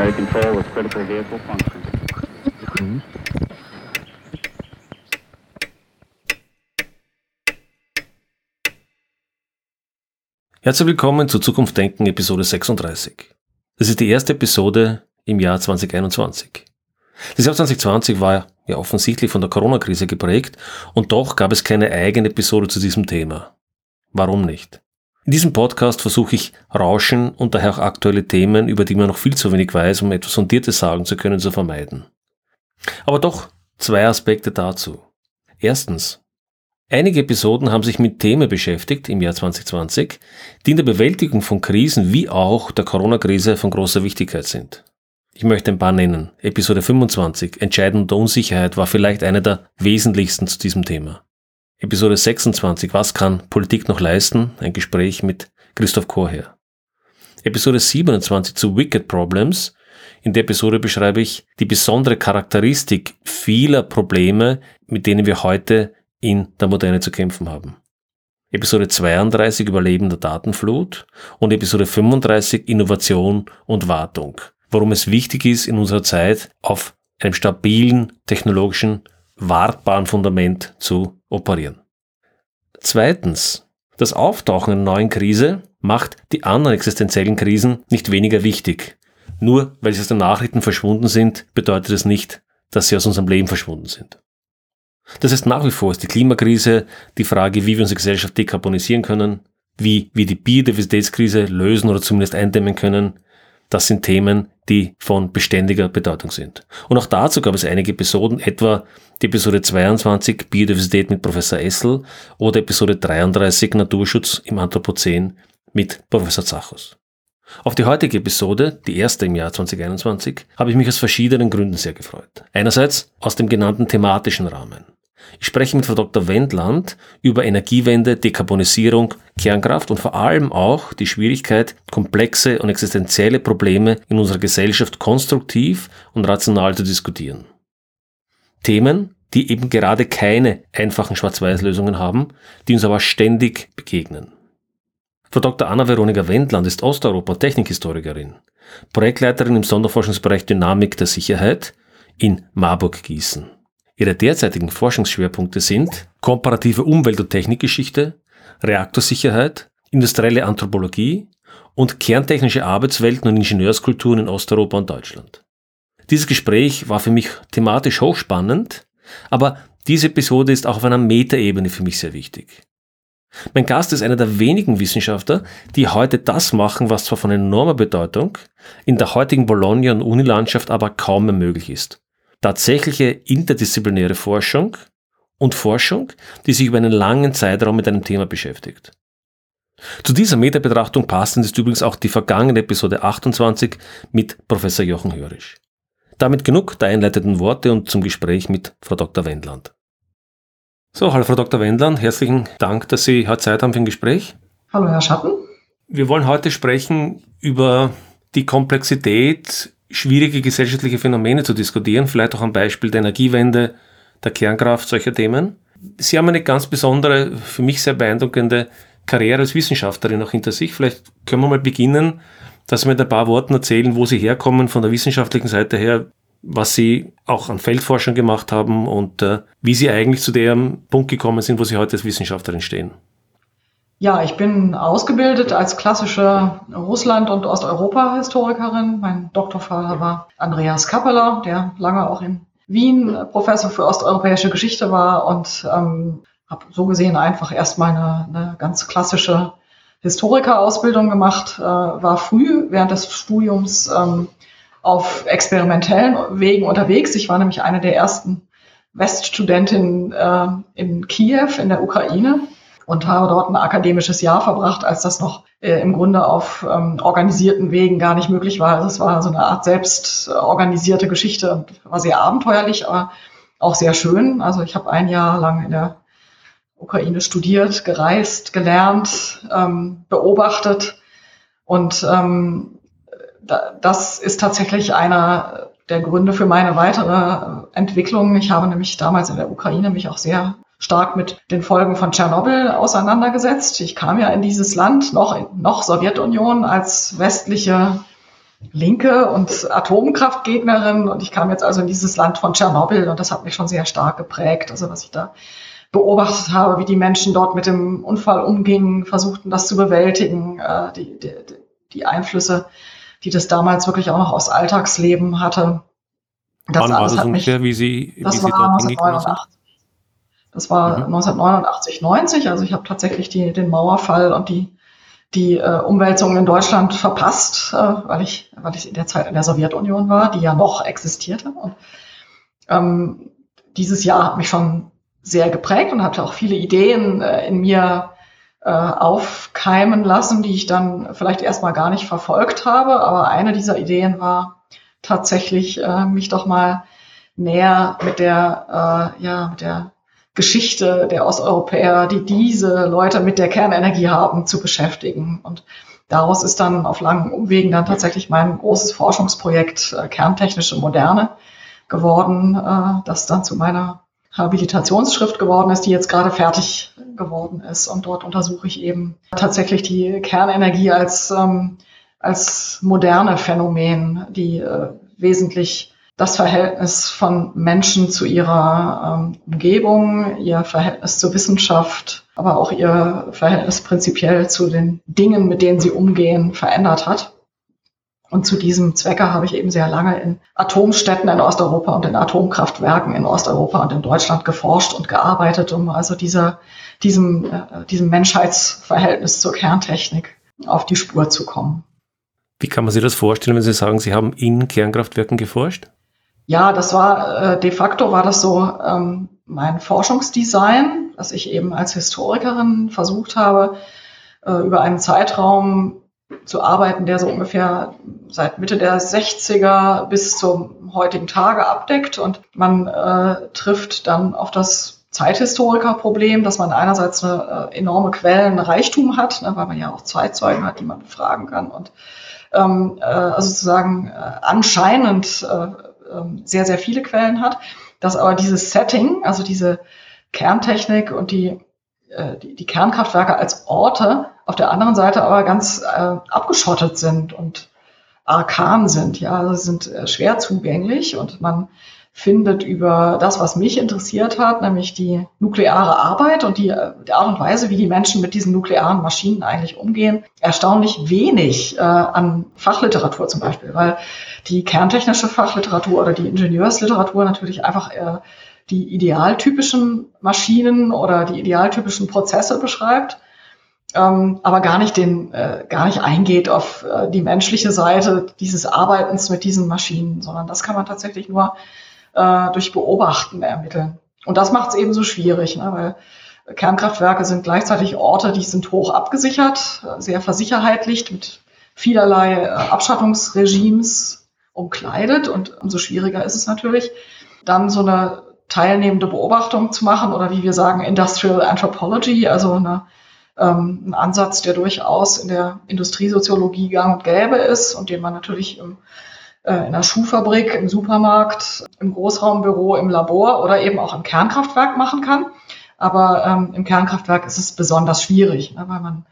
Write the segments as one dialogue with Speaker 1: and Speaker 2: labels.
Speaker 1: primary control with critical vehicle function.
Speaker 2: Herzlich willkommen zu Zukunft Denken Episode 36. Das ist die erste Episode im Jahr 2021. Das Jahr 2020 war ja offensichtlich von der Corona-Krise geprägt und doch gab es keine eigene Episode zu diesem Thema. Warum nicht? In diesem Podcast versuche ich Rauschen und daher auch aktuelle Themen, über die man noch viel zu wenig weiß, um etwas Fundiertes sagen zu können, zu vermeiden. Aber doch zwei Aspekte dazu. Erstens, Einige Episoden haben sich mit Themen beschäftigt im Jahr 2020, die in der Bewältigung von Krisen wie auch der Corona-Krise von großer Wichtigkeit sind. Ich möchte ein paar nennen. Episode 25, Entscheiden unter Unsicherheit, war vielleicht eine der wesentlichsten zu diesem Thema. Episode 26, Was kann Politik noch leisten? Ein Gespräch mit Christoph Korher. Episode 27 zu Wicked Problems. In der Episode beschreibe ich die besondere Charakteristik vieler Probleme, mit denen wir heute in der Moderne zu kämpfen haben. Episode 32 Überleben der Datenflut und Episode 35 Innovation und Wartung. Warum es wichtig ist, in unserer Zeit auf einem stabilen, technologischen, wartbaren Fundament zu operieren. Zweitens, das Auftauchen einer neuen Krise macht die anderen existenziellen Krisen nicht weniger wichtig. Nur weil sie aus den Nachrichten verschwunden sind, bedeutet es nicht, dass sie aus unserem Leben verschwunden sind. Das heißt, nach wie vor ist die Klimakrise die Frage, wie wir unsere Gesellschaft dekarbonisieren können, wie wir die Biodiversitätskrise lösen oder zumindest eindämmen können. Das sind Themen, die von beständiger Bedeutung sind. Und auch dazu gab es einige Episoden, etwa die Episode 22 Biodiversität mit Professor Essel oder Episode 33 Naturschutz im Anthropozän mit Professor Zachos. Auf die heutige Episode, die erste im Jahr 2021, habe ich mich aus verschiedenen Gründen sehr gefreut. Einerseits aus dem genannten thematischen Rahmen. Ich spreche mit Frau Dr. Wendland über Energiewende, Dekarbonisierung, Kernkraft und vor allem auch die Schwierigkeit, komplexe und existenzielle Probleme in unserer Gesellschaft konstruktiv und rational zu diskutieren. Themen, die eben gerade keine einfachen Schwarz-Weiß-Lösungen haben, die uns aber ständig begegnen. Frau Dr. Anna-Veronika Wendland ist Osteuropa- Technikhistorikerin, Projektleiterin im Sonderforschungsbereich Dynamik der Sicherheit in Marburg-Gießen. Ihre derzeitigen Forschungsschwerpunkte sind komparative Umwelt- und Technikgeschichte, Reaktorsicherheit, industrielle Anthropologie und kerntechnische Arbeitswelten und Ingenieurskulturen in Osteuropa und Deutschland. Dieses Gespräch war für mich thematisch hochspannend, aber diese Episode ist auch auf einer Metaebene für mich sehr wichtig. Mein Gast ist einer der wenigen Wissenschaftler, die heute das machen, was zwar von enormer Bedeutung, in der heutigen Bologna- und Unilandschaft aber kaum mehr möglich ist tatsächliche interdisziplinäre Forschung und Forschung, die sich über einen langen Zeitraum mit einem Thema beschäftigt. Zu dieser Metabetrachtung passend ist übrigens auch die vergangene Episode 28 mit Professor Jochen Hörisch. Damit genug der einleitenden Worte und zum Gespräch mit Frau Dr. Wendland. So, hallo Frau Dr. Wendland, herzlichen Dank, dass Sie heute Zeit haben für ein Gespräch.
Speaker 3: Hallo Herr Schatten.
Speaker 2: Wir wollen heute sprechen über die Komplexität schwierige gesellschaftliche Phänomene zu diskutieren, vielleicht auch am Beispiel der Energiewende, der Kernkraft, solcher Themen. Sie haben eine ganz besondere, für mich sehr beeindruckende Karriere als Wissenschaftlerin auch hinter sich. Vielleicht können wir mal beginnen, dass Sie mit ein paar Worten erzählen, wo Sie herkommen von der wissenschaftlichen Seite her, was Sie auch an Feldforschung gemacht haben und äh, wie Sie eigentlich zu dem Punkt gekommen sind, wo Sie heute als Wissenschaftlerin stehen.
Speaker 3: Ja, ich bin ausgebildet als klassische Russland- und Osteuropa-Historikerin. Mein Doktorvater war Andreas Kappeler, der lange auch in Wien Professor für osteuropäische Geschichte war und ähm, habe so gesehen einfach erstmal eine, eine ganz klassische Historikerausbildung gemacht, äh, war früh während des Studiums ähm, auf experimentellen Wegen unterwegs. Ich war nämlich eine der ersten Weststudentinnen äh, in Kiew in der Ukraine und habe dort ein akademisches Jahr verbracht, als das noch äh, im Grunde auf ähm, organisierten Wegen gar nicht möglich war. Also es war so eine Art selbst organisierte Geschichte und war sehr abenteuerlich, aber auch sehr schön. Also ich habe ein Jahr lang in der Ukraine studiert, gereist, gelernt, ähm, beobachtet und ähm, da, das ist tatsächlich einer der Gründe für meine weitere Entwicklung. Ich habe nämlich damals in der Ukraine mich auch sehr stark mit den Folgen von Tschernobyl auseinandergesetzt. Ich kam ja in dieses Land, noch, noch Sowjetunion, als westliche Linke und Atomkraftgegnerin und ich kam jetzt also in dieses Land von Tschernobyl und das hat mich schon sehr stark geprägt. Also was ich da beobachtet habe, wie die Menschen dort mit dem Unfall umgingen, versuchten das zu bewältigen, äh, die, die, die Einflüsse, die das damals wirklich auch noch aus Alltagsleben hatte.
Speaker 2: Das Wann war das ungefähr, mich, wie Sie,
Speaker 3: das
Speaker 2: wie Sie
Speaker 3: war 1989. Das war mhm. 1989, 90. Also ich habe tatsächlich die, den Mauerfall und die, die äh, Umwälzungen in Deutschland verpasst, äh, weil, ich, weil ich in der Zeit in der Sowjetunion war, die ja noch existierte. Und ähm, dieses Jahr hat mich schon sehr geprägt und hatte auch viele Ideen äh, in mir äh, aufkeimen lassen, die ich dann vielleicht erstmal gar nicht verfolgt habe. Aber eine dieser Ideen war tatsächlich, äh, mich doch mal näher mit der, äh, ja, mit der Geschichte der Osteuropäer, die diese Leute mit der Kernenergie haben, zu beschäftigen. Und daraus ist dann auf langen Umwegen dann tatsächlich mein großes Forschungsprojekt äh, Kerntechnische Moderne geworden, äh, das dann zu meiner Habilitationsschrift geworden ist, die jetzt gerade fertig geworden ist. Und dort untersuche ich eben tatsächlich die Kernenergie als, ähm, als moderne Phänomen, die äh, wesentlich das Verhältnis von Menschen zu ihrer ähm, Umgebung, ihr Verhältnis zur Wissenschaft, aber auch ihr Verhältnis prinzipiell zu den Dingen, mit denen sie umgehen, verändert hat. Und zu diesem Zwecke habe ich eben sehr lange in Atomstädten in Osteuropa und in Atomkraftwerken in Osteuropa und in Deutschland geforscht und gearbeitet, um also dieser, diesem, äh, diesem Menschheitsverhältnis zur Kerntechnik auf die Spur zu kommen.
Speaker 2: Wie kann man sich das vorstellen, wenn Sie sagen, Sie haben in Kernkraftwerken geforscht?
Speaker 3: Ja, das war äh, de facto war das so ähm, mein Forschungsdesign, dass ich eben als Historikerin versucht habe, äh, über einen Zeitraum zu arbeiten, der so ungefähr seit Mitte der 60er bis zum heutigen Tage abdeckt. Und man äh, trifft dann auf das Zeithistorikerproblem, dass man einerseits eine äh, enorme Quellenreichtum hat, ne, weil man ja auch Zeitzeugen hat, die man befragen kann. Und ähm, äh, also sozusagen äh, anscheinend äh, äh, sehr, sehr viele Quellen hat, dass aber dieses Setting, also diese Kerntechnik und die äh, die, die Kernkraftwerke als Orte auf der anderen Seite aber ganz äh, abgeschottet sind und arkan sind. Ja, also sind äh, schwer zugänglich und man findet über das, was mich interessiert hat, nämlich die nukleare Arbeit und die, äh, die Art und Weise, wie die Menschen mit diesen nuklearen Maschinen eigentlich umgehen, erstaunlich wenig äh, an Fachliteratur zum Beispiel, weil die kerntechnische Fachliteratur oder die Ingenieursliteratur natürlich einfach äh, die idealtypischen Maschinen oder die idealtypischen Prozesse beschreibt, ähm, aber gar nicht den, äh, gar nicht eingeht auf äh, die menschliche Seite dieses Arbeitens mit diesen Maschinen, sondern das kann man tatsächlich nur äh, durch Beobachten ermitteln. Und das macht es eben so schwierig, ne, weil Kernkraftwerke sind gleichzeitig Orte, die sind hoch abgesichert, sehr versicherheitlicht mit vielerlei äh, Abschattungsregimes umkleidet und umso schwieriger ist es natürlich, dann so eine teilnehmende Beobachtung zu machen oder wie wir sagen, Industrial Anthropology, also eine, ähm, ein Ansatz, der durchaus in der Industriesoziologie gang und gäbe ist und den man natürlich im, in der Schuhfabrik, im Supermarkt, im Großraumbüro, im Labor oder eben auch im Kernkraftwerk machen kann. Aber ähm, im Kernkraftwerk ist es besonders schwierig, ne, weil man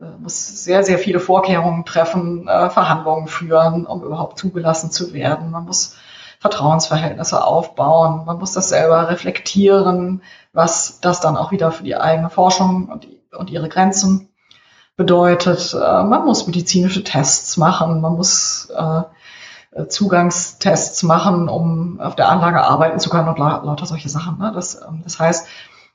Speaker 3: äh, muss sehr, sehr viele Vorkehrungen treffen, äh, Verhandlungen führen, um überhaupt zugelassen zu werden. Man muss Vertrauensverhältnisse aufbauen. Man muss das selber reflektieren, was das dann auch wieder für die eigene Forschung und, und ihre Grenzen bedeutet. Äh, man muss medizinische Tests machen, man muss äh, Zugangstests machen, um auf der Anlage arbeiten zu können und la lauter solche Sachen. Ne? Das, ähm, das heißt,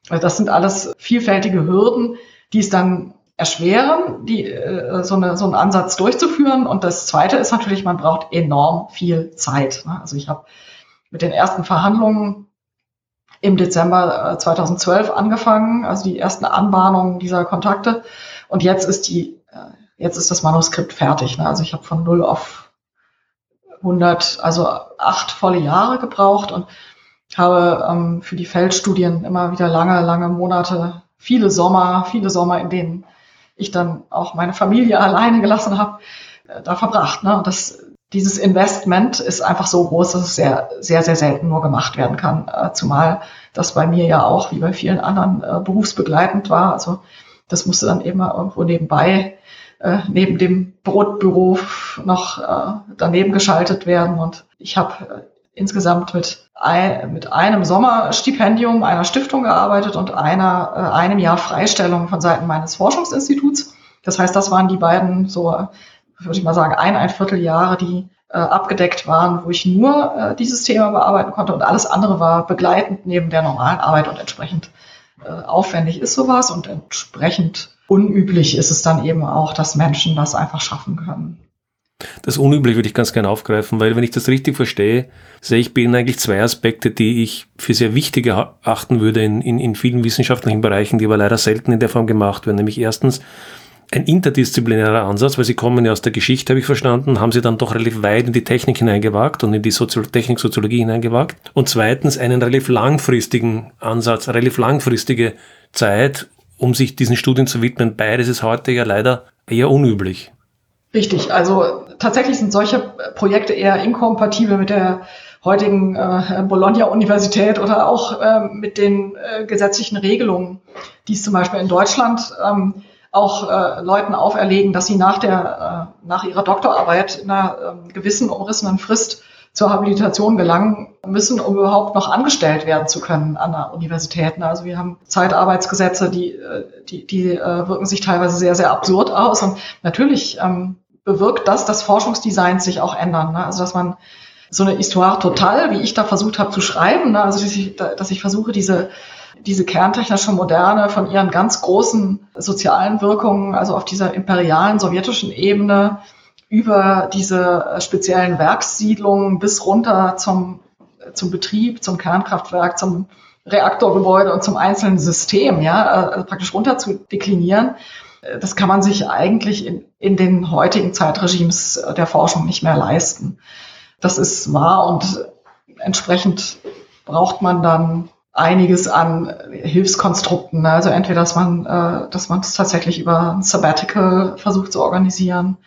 Speaker 3: das sind alles vielfältige Hürden, die es dann erschweren, die, äh, so, eine, so einen Ansatz durchzuführen. Und das Zweite ist natürlich, man braucht enorm viel Zeit. Ne? Also ich habe mit den ersten Verhandlungen im Dezember 2012 äh, angefangen, also die ersten Anbahnungen dieser Kontakte. Und jetzt ist die, äh, jetzt ist das Manuskript fertig. Ne? Also ich habe von null auf 100, also acht volle Jahre gebraucht und habe ähm, für die Feldstudien immer wieder lange, lange Monate, viele Sommer, viele Sommer, in denen ich dann auch meine Familie alleine gelassen habe, äh, da verbracht. Ne? Und das, dieses Investment ist einfach so groß, dass es sehr, sehr, sehr selten nur gemacht werden kann. Äh, zumal das bei mir ja auch, wie bei vielen anderen, äh, berufsbegleitend war. Also das musste dann eben irgendwo nebenbei äh, neben dem Brotbüro noch äh, daneben geschaltet werden. Und ich habe äh, insgesamt mit, ein, mit einem Sommerstipendium einer Stiftung gearbeitet und einer, äh, einem Jahr Freistellung von Seiten meines Forschungsinstituts. Das heißt, das waren die beiden, so würde ich mal sagen, ein, ein Vierteljahre, die äh, abgedeckt waren, wo ich nur äh, dieses Thema bearbeiten konnte und alles andere war begleitend neben der normalen Arbeit und entsprechend äh, aufwendig ist sowas und entsprechend unüblich ist es dann eben auch, dass Menschen das einfach schaffen können.
Speaker 2: Das Unüblich würde ich ganz gerne aufgreifen, weil wenn ich das richtig verstehe, sehe ich Ihnen eigentlich zwei Aspekte, die ich für sehr wichtig erachten würde in, in, in vielen wissenschaftlichen Bereichen, die aber leider selten in der Form gemacht werden. Nämlich erstens ein interdisziplinärer Ansatz, weil Sie kommen ja aus der Geschichte, habe ich verstanden, haben Sie dann doch relativ weit in die Technik hineingewagt und in die Sozi Technik-Soziologie hineingewagt. Und zweitens einen relativ langfristigen Ansatz, relativ langfristige Zeit, um sich diesen Studien zu widmen. Beides ist heute ja leider eher unüblich.
Speaker 3: Richtig, also tatsächlich sind solche Projekte eher inkompatibel mit der heutigen äh, Bologna-Universität oder auch äh, mit den äh, gesetzlichen Regelungen, die es zum Beispiel in Deutschland ähm, auch äh, Leuten auferlegen, dass sie nach, der, äh, nach ihrer Doktorarbeit in einer äh, gewissen umrissenen Frist zur Habilitation gelangen müssen, um überhaupt noch angestellt werden zu können an der Universität. Also wir haben Zeitarbeitsgesetze, die, äh, die, die äh, wirken sich teilweise sehr, sehr absurd aus. Und natürlich ähm, bewirkt das, dass Forschungsdesigns sich auch ändern. Ne? Also dass man so eine Histoire total, wie ich da versucht habe zu schreiben, ne? also dass ich, dass ich versuche, diese diese kerntechnische Moderne von ihren ganz großen sozialen Wirkungen, also auf dieser imperialen sowjetischen Ebene, über diese speziellen Werkssiedlungen bis runter zum, zum Betrieb, zum Kernkraftwerk, zum Reaktorgebäude und zum einzelnen System, ja, also praktisch runter zu deklinieren. Das kann man sich eigentlich in, in den heutigen Zeitregimes der Forschung nicht mehr leisten. Das ist wahr und entsprechend braucht man dann einiges an Hilfskonstrukten. Ne? Also entweder, dass man, äh, dass man es tatsächlich über ein Sabbatical versucht zu organisieren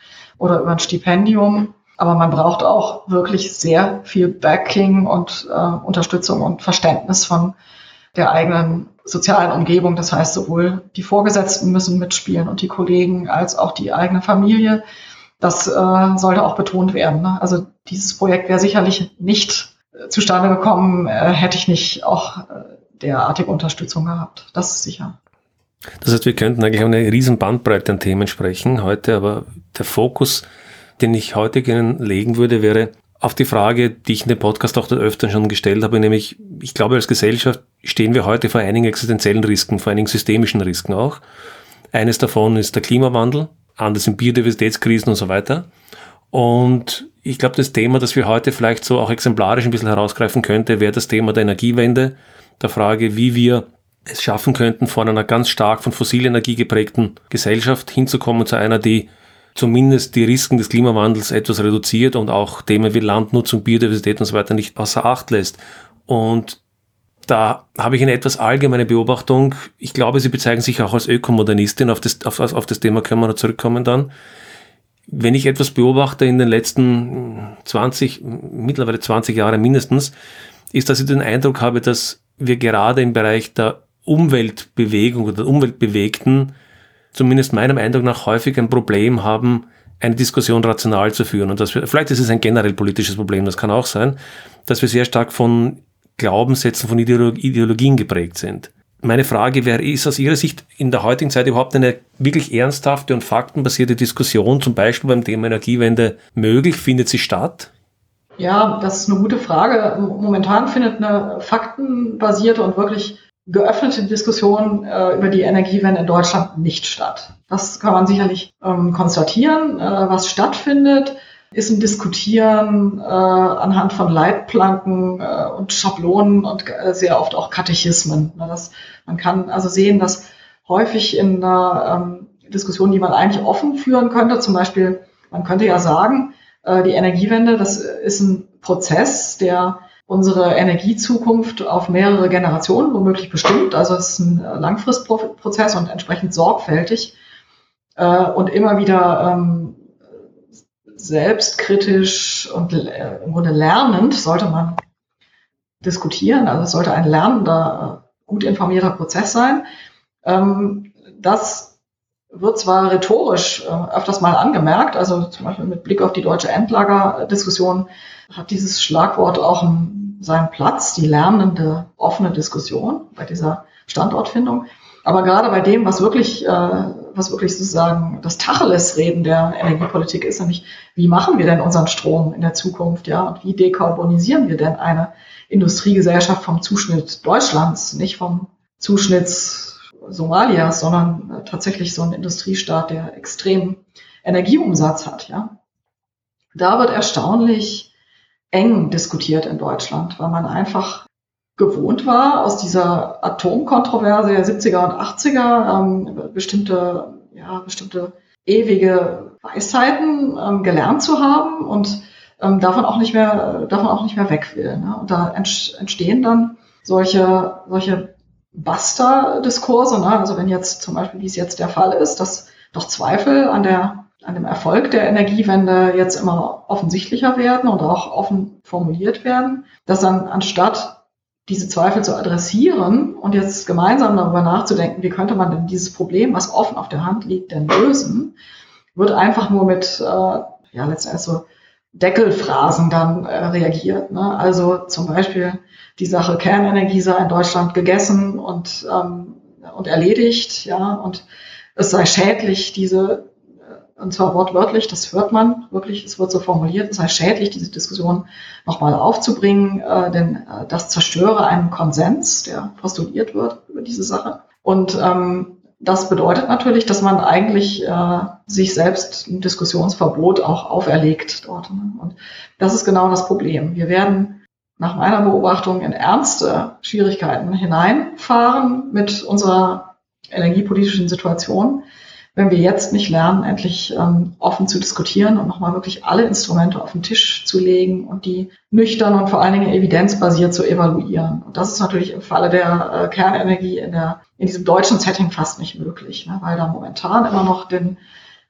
Speaker 3: oder über ein Stipendium. Aber man braucht auch wirklich sehr viel Backing und äh, Unterstützung und Verständnis von der eigenen sozialen Umgebung. Das heißt, sowohl die Vorgesetzten müssen mitspielen und die Kollegen als auch die eigene Familie. Das äh, sollte auch betont werden. Ne? Also dieses Projekt wäre sicherlich nicht zustande gekommen, äh, hätte ich nicht auch äh, derartige Unterstützung gehabt. Das ist sicher.
Speaker 2: Das heißt, wir könnten eigentlich eine riesen Bandbreite an Themen sprechen heute, aber der Fokus, den ich heute gerne legen würde, wäre auf die Frage, die ich in dem Podcast auch öfter schon gestellt habe, nämlich, ich glaube, als Gesellschaft stehen wir heute vor einigen existenziellen Risken, vor einigen systemischen Risken auch. Eines davon ist der Klimawandel, anders sind Biodiversitätskrisen und so weiter. Und ich glaube, das Thema, das wir heute vielleicht so auch exemplarisch ein bisschen herausgreifen könnte, wäre das Thema der Energiewende, der Frage, wie wir es schaffen könnten, von einer ganz stark von Fossilenergie geprägten Gesellschaft hinzukommen zu einer, die zumindest die Risiken des Klimawandels etwas reduziert und auch Themen wie Landnutzung, Biodiversität und so weiter nicht außer Acht lässt. Und da habe ich eine etwas allgemeine Beobachtung. Ich glaube, Sie bezeichnen sich auch als Ökomodernistin. Auf das, auf, auf das Thema können wir noch zurückkommen dann wenn ich etwas beobachte in den letzten 20, mittlerweile 20 Jahre mindestens, ist, dass ich den Eindruck habe, dass wir gerade im Bereich der Umweltbewegung oder Umweltbewegten, zumindest meinem Eindruck nach, häufig ein Problem haben, eine Diskussion rational zu führen. Und dass wir, vielleicht ist es ein generell politisches Problem, das kann auch sein, dass wir sehr stark von Glaubenssätzen, von Ideologien geprägt sind. Meine Frage wäre, ist aus Ihrer Sicht in der heutigen Zeit überhaupt eine wirklich ernsthafte und faktenbasierte Diskussion, zum Beispiel beim Thema Energiewende, möglich? Findet sie statt?
Speaker 3: Ja, das ist eine gute Frage. Momentan findet eine faktenbasierte und wirklich geöffnete Diskussion äh, über die Energiewende in Deutschland nicht statt. Das kann man sicherlich ähm, konstatieren. Äh, was stattfindet, ist ein Diskutieren äh, anhand von Leitplanken äh, und Schablonen und äh, sehr oft auch Katechismen. Ne, das, man kann also sehen, dass häufig in einer ähm, Diskussion, die man eigentlich offen führen könnte, zum Beispiel, man könnte ja sagen, äh, die Energiewende, das ist ein Prozess, der unsere Energiezukunft auf mehrere Generationen womöglich bestimmt. Also es ist ein Langfristprozess und entsprechend sorgfältig äh, und immer wieder ähm, selbstkritisch und äh, im Grunde lernend sollte man diskutieren. Also es sollte ein lernender, gut informierter Prozess sein. Ähm, das wird zwar rhetorisch äh, öfters mal angemerkt, also zum Beispiel mit Blick auf die deutsche Endlagerdiskussion hat dieses Schlagwort auch einen, seinen Platz, die lernende offene Diskussion bei dieser Standortfindung. Aber gerade bei dem, was wirklich, äh, was wirklich sozusagen das Tacheles-Reden der Energiepolitik ist, nämlich wie machen wir denn unseren Strom in der Zukunft, ja, und wie dekarbonisieren wir denn eine Industriegesellschaft vom Zuschnitt Deutschlands, nicht vom Zuschnitt Somalias, sondern äh, tatsächlich so ein Industriestaat, der extrem Energieumsatz hat, ja. Da wird erstaunlich eng diskutiert in Deutschland, weil man einfach gewohnt war, aus dieser Atomkontroverse der 70er und 80er ähm, bestimmte, ja, bestimmte ewige Weisheiten ähm, gelernt zu haben und ähm, davon auch nicht mehr, davon auch nicht mehr weg will. Ne? Und da entstehen dann solche, solche Buster-Diskurse. Ne? Also wenn jetzt zum Beispiel, wie es jetzt der Fall ist, dass doch Zweifel an der an dem Erfolg der Energiewende jetzt immer offensichtlicher werden und auch offen formuliert werden, dass dann anstatt diese Zweifel zu adressieren und jetzt gemeinsam darüber nachzudenken, wie könnte man denn dieses Problem, was offen auf der Hand liegt, denn lösen, wird einfach nur mit, äh, ja, letztendlich so Deckelphrasen dann äh, reagiert. Ne? Also zum Beispiel die Sache Kernenergie sei in Deutschland gegessen und, ähm, und erledigt, ja, und es sei schädlich, diese und zwar wortwörtlich, das hört man wirklich, es wird so formuliert, es sei schädlich, diese Diskussion nochmal aufzubringen, äh, denn äh, das zerstöre einen Konsens, der postuliert wird über diese Sache. Und ähm, das bedeutet natürlich, dass man eigentlich äh, sich selbst ein Diskussionsverbot auch auferlegt dort. Ne? Und das ist genau das Problem. Wir werden nach meiner Beobachtung in ernste Schwierigkeiten hineinfahren mit unserer energiepolitischen Situation wenn wir jetzt nicht lernen, endlich ähm, offen zu diskutieren und nochmal wirklich alle Instrumente auf den Tisch zu legen und die nüchtern und vor allen Dingen evidenzbasiert zu evaluieren. Und das ist natürlich im Falle der äh, Kernenergie in, der, in diesem deutschen Setting fast nicht möglich, ne, weil da momentan immer noch den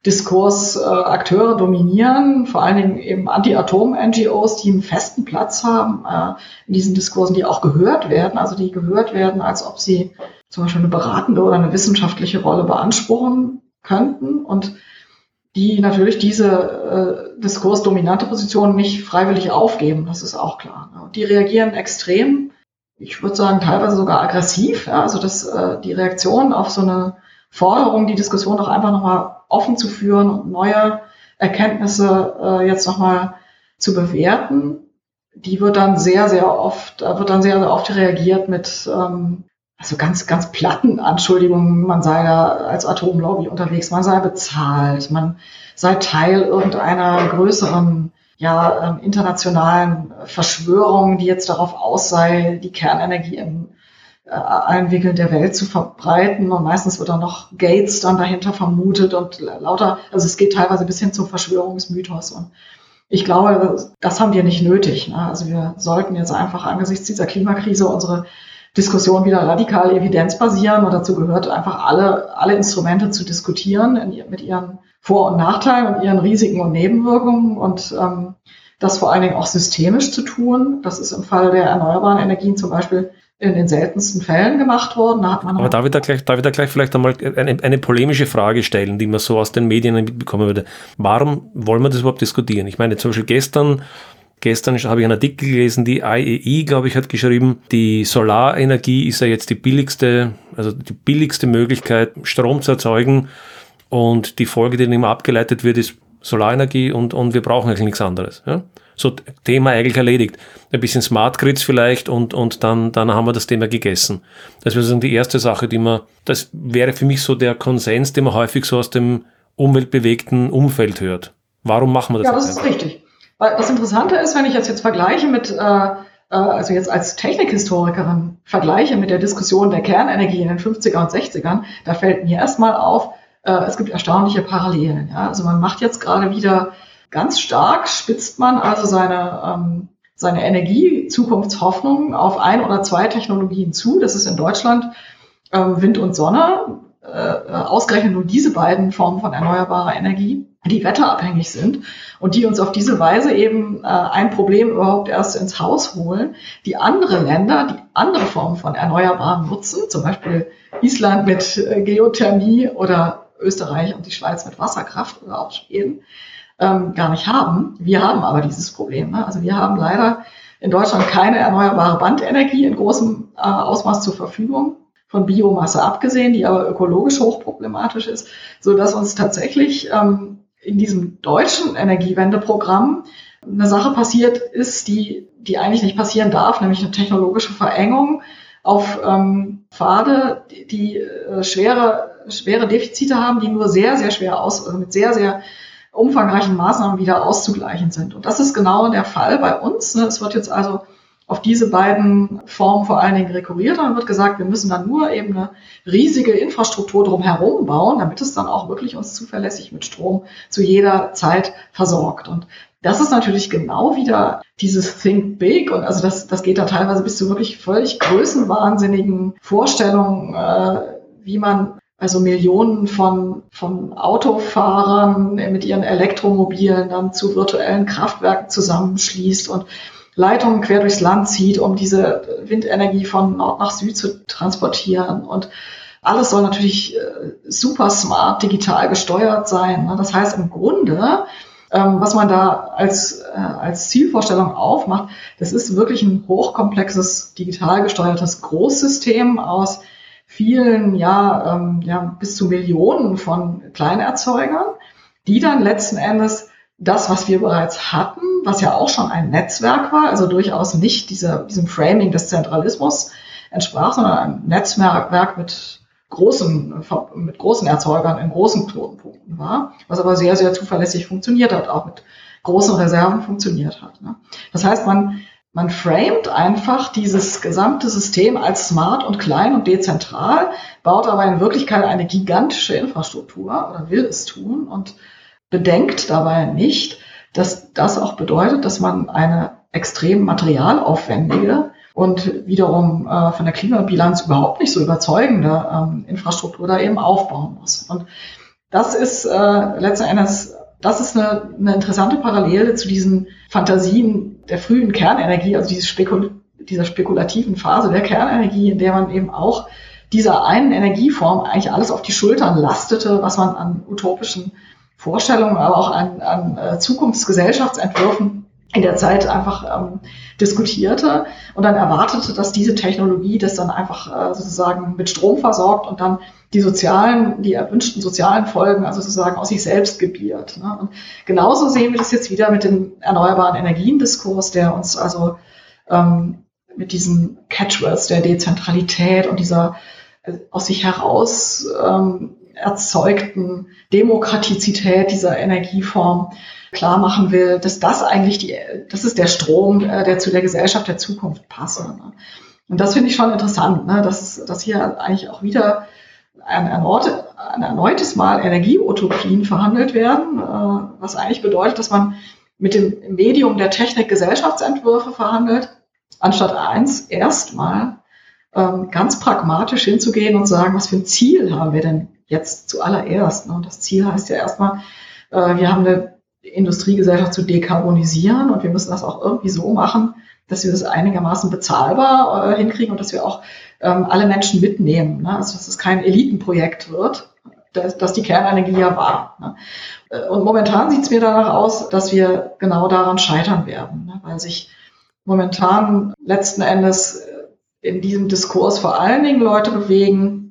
Speaker 3: Diskurs äh, Akteure dominieren, vor allen Dingen eben Anti-Atom-NGOs, die einen festen Platz haben äh, in diesen Diskursen, die auch gehört werden, also die gehört werden, als ob sie zum Beispiel eine beratende oder eine wissenschaftliche Rolle beanspruchen könnten und die natürlich diese äh, diskursdominante Position nicht freiwillig aufgeben, das ist auch klar. Ne? Die reagieren extrem, ich würde sagen teilweise sogar aggressiv. Ja? Also dass äh, die Reaktion auf so eine Forderung, die Diskussion doch einfach nochmal offen zu führen und neue Erkenntnisse äh, jetzt nochmal zu bewerten, die wird dann sehr, sehr oft, wird dann sehr, sehr oft reagiert mit ähm, also ganz, ganz platten Anschuldigungen, man sei da als Atomlobby unterwegs, man sei bezahlt, man sei Teil irgendeiner größeren, ja, ähm, internationalen Verschwörung, die jetzt darauf aus sei, die Kernenergie in äh, allen Winkeln der Welt zu verbreiten. Und meistens wird dann noch Gates dann dahinter vermutet und lauter, also es geht teilweise bis hin zum Verschwörungsmythos. Und ich glaube, das haben wir nicht nötig. Ne? Also wir sollten jetzt einfach angesichts dieser Klimakrise unsere Diskussion wieder radikal evidenzbasieren und dazu gehört einfach alle, alle Instrumente zu diskutieren in, mit ihren Vor- und Nachteilen und ihren Risiken und Nebenwirkungen und ähm, das vor allen Dingen auch systemisch zu tun. Das ist im Fall der erneuerbaren Energien zum Beispiel in den seltensten Fällen gemacht worden. Da
Speaker 2: Aber darf ich da gleich, darf ich da gleich vielleicht einmal eine, eine polemische Frage stellen, die man so aus den Medien mitbekommen würde. Warum wollen wir das überhaupt diskutieren? Ich meine, zum Beispiel gestern Gestern habe ich einen Artikel gelesen, die IEI, glaube ich, hat geschrieben, die Solarenergie ist ja jetzt die billigste, also die billigste Möglichkeit, Strom zu erzeugen. Und die Folge, die dann immer abgeleitet wird, ist Solarenergie und, und wir brauchen eigentlich nichts anderes. Ja? So Thema eigentlich erledigt. Ein bisschen Smart Grids vielleicht und, und dann, dann haben wir das Thema gegessen. Das wäre die erste Sache, die man, das wäre für mich so der Konsens, den man häufig so aus dem umweltbewegten Umfeld hört. Warum machen wir das?
Speaker 3: Ja, das ist richtig. Das Interessante ist, wenn ich das jetzt vergleiche mit, äh, äh, also jetzt als Technikhistorikerin vergleiche mit der Diskussion der Kernenergie in den 50er und 60ern, da fällt mir erstmal auf, äh, es gibt erstaunliche Parallelen. Ja? Also man macht jetzt gerade wieder ganz stark, spitzt man also seine, ähm, seine Energiezukunftshoffnung auf ein oder zwei Technologien zu. Das ist in Deutschland ähm, Wind und Sonne, äh, äh ausgerechnet nur diese beiden Formen von erneuerbarer Energie die wetterabhängig sind und die uns auf diese Weise eben äh, ein Problem überhaupt erst ins Haus holen, die andere Länder, die andere Formen von Erneuerbaren nutzen, zum Beispiel Island mit äh, Geothermie oder Österreich und die Schweiz mit Wasserkraft oder auch Schweden ähm, gar nicht haben. Wir haben aber dieses Problem. Ne? Also wir haben leider in Deutschland keine erneuerbare Bandenergie in großem äh, Ausmaß zur Verfügung, von Biomasse abgesehen, die aber ökologisch hochproblematisch ist, so dass uns tatsächlich ähm, in diesem deutschen Energiewendeprogramm eine Sache passiert ist, die, die eigentlich nicht passieren darf, nämlich eine technologische Verengung auf ähm, Pfade, die, äh, schwere, schwere Defizite haben, die nur sehr, sehr schwer aus, also mit sehr, sehr umfangreichen Maßnahmen wieder auszugleichen sind. Und das ist genau der Fall bei uns. Ne? Es wird jetzt also auf diese beiden Formen vor allen Dingen rekurriert. Dann wird gesagt, wir müssen dann nur eben eine riesige Infrastruktur drumherum bauen, damit es dann auch wirklich uns zuverlässig mit Strom zu jeder Zeit versorgt. Und das ist natürlich genau wieder dieses Think Big und also das, das geht da teilweise bis zu wirklich völlig größenwahnsinnigen Vorstellungen, äh, wie man also Millionen von, von Autofahrern mit ihren Elektromobilen dann zu virtuellen Kraftwerken zusammenschließt und Leitungen quer durchs Land zieht, um diese Windenergie von Nord nach Süd zu transportieren. Und alles soll natürlich äh, super smart digital gesteuert sein. Ne? Das heißt im Grunde, ähm, was man da als, äh, als Zielvorstellung aufmacht, das ist wirklich ein hochkomplexes, digital gesteuertes Großsystem aus vielen, ja, ähm, ja, bis zu Millionen von Kleinerzeugern, die dann letzten Endes das, was wir bereits hatten, was ja auch schon ein Netzwerk war, also durchaus nicht dieser, diesem Framing des Zentralismus entsprach, sondern ein Netzwerk mit großen, mit großen Erzeugern in großen Knotenpunkten war, was aber sehr, sehr zuverlässig funktioniert hat, auch mit großen Reserven funktioniert hat. Ne? Das heißt, man, man framet einfach dieses gesamte System als smart und klein und dezentral, baut aber in Wirklichkeit eine gigantische Infrastruktur oder will es tun und bedenkt dabei nicht, dass das auch bedeutet, dass man eine extrem materialaufwendige und wiederum äh, von der Klimabilanz überhaupt nicht so überzeugende ähm, Infrastruktur da eben aufbauen muss. Und das ist äh, letzten Endes, das ist eine, eine interessante Parallele zu diesen Fantasien der frühen Kernenergie, also diese Spekul dieser spekulativen Phase der Kernenergie, in der man eben auch dieser einen Energieform eigentlich alles auf die Schultern lastete, was man an utopischen Vorstellungen, aber auch an, an äh, Zukunftsgesellschaftsentwürfen in der Zeit einfach ähm, diskutierte und dann erwartete, dass diese Technologie das dann einfach äh, sozusagen mit Strom versorgt und dann die sozialen, die erwünschten sozialen Folgen, also sozusagen aus sich selbst gebiert. Ne? Und genauso sehen wir das jetzt wieder mit dem erneuerbaren Energiendiskurs, der uns also ähm, mit diesen Catchwords der Dezentralität und dieser äh, aus sich heraus ähm, erzeugten Demokratizität dieser Energieform klar machen will, dass das eigentlich die, das ist der Strom, äh, der zu der Gesellschaft der Zukunft passe. Ne? Und das finde ich schon interessant, ne? dass, dass hier eigentlich auch wieder ein, erneute, ein erneutes Mal Energieutopien verhandelt werden, äh, was eigentlich bedeutet, dass man mit dem Medium der Technik Gesellschaftsentwürfe verhandelt, anstatt eins erstmal ähm, ganz pragmatisch hinzugehen und sagen, was für ein Ziel haben wir denn jetzt zuallererst. Ne? Und das Ziel heißt ja erstmal, äh, wir haben eine Industriegesellschaft zu dekarbonisieren und wir müssen das auch irgendwie so machen, dass wir das einigermaßen bezahlbar äh, hinkriegen und dass wir auch ähm, alle Menschen mitnehmen. Ne? Also dass es kein Elitenprojekt wird, das, das die Kernenergie ja war. Ne? Äh, und momentan sieht es mir danach aus, dass wir genau daran scheitern werden, weil sich momentan letzten Endes in diesem Diskurs vor allen Dingen Leute bewegen,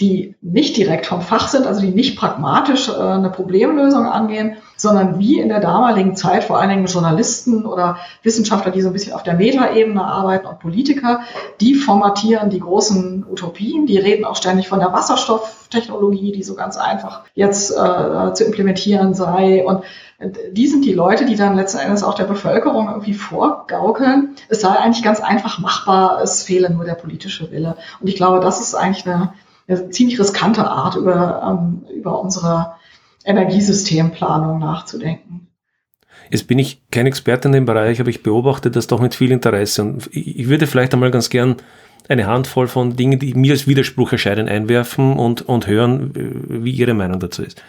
Speaker 3: die nicht direkt vom Fach sind, also die nicht pragmatisch äh, eine Problemlösung angehen, sondern wie in der damaligen Zeit vor allen Dingen Journalisten oder Wissenschaftler, die so ein bisschen auf der Metaebene arbeiten und Politiker, die formatieren die großen Utopien, die reden auch ständig von der Wasserstofftechnologie, die so ganz einfach jetzt äh, zu implementieren sei und die sind die Leute, die dann letzten Endes auch der Bevölkerung irgendwie vorgaukeln. Es sei eigentlich ganz einfach machbar, es fehle nur der politische Wille. Und ich glaube, das ist eigentlich eine, eine ziemlich riskante Art, über, ähm, über unsere Energiesystemplanung nachzudenken.
Speaker 2: Jetzt bin ich kein Experte in dem Bereich, aber ich beobachte das doch mit viel Interesse. Und ich würde vielleicht einmal ganz gern eine Handvoll von Dingen, die mir als Widerspruch erscheinen, einwerfen und, und hören, wie Ihre Meinung dazu ist.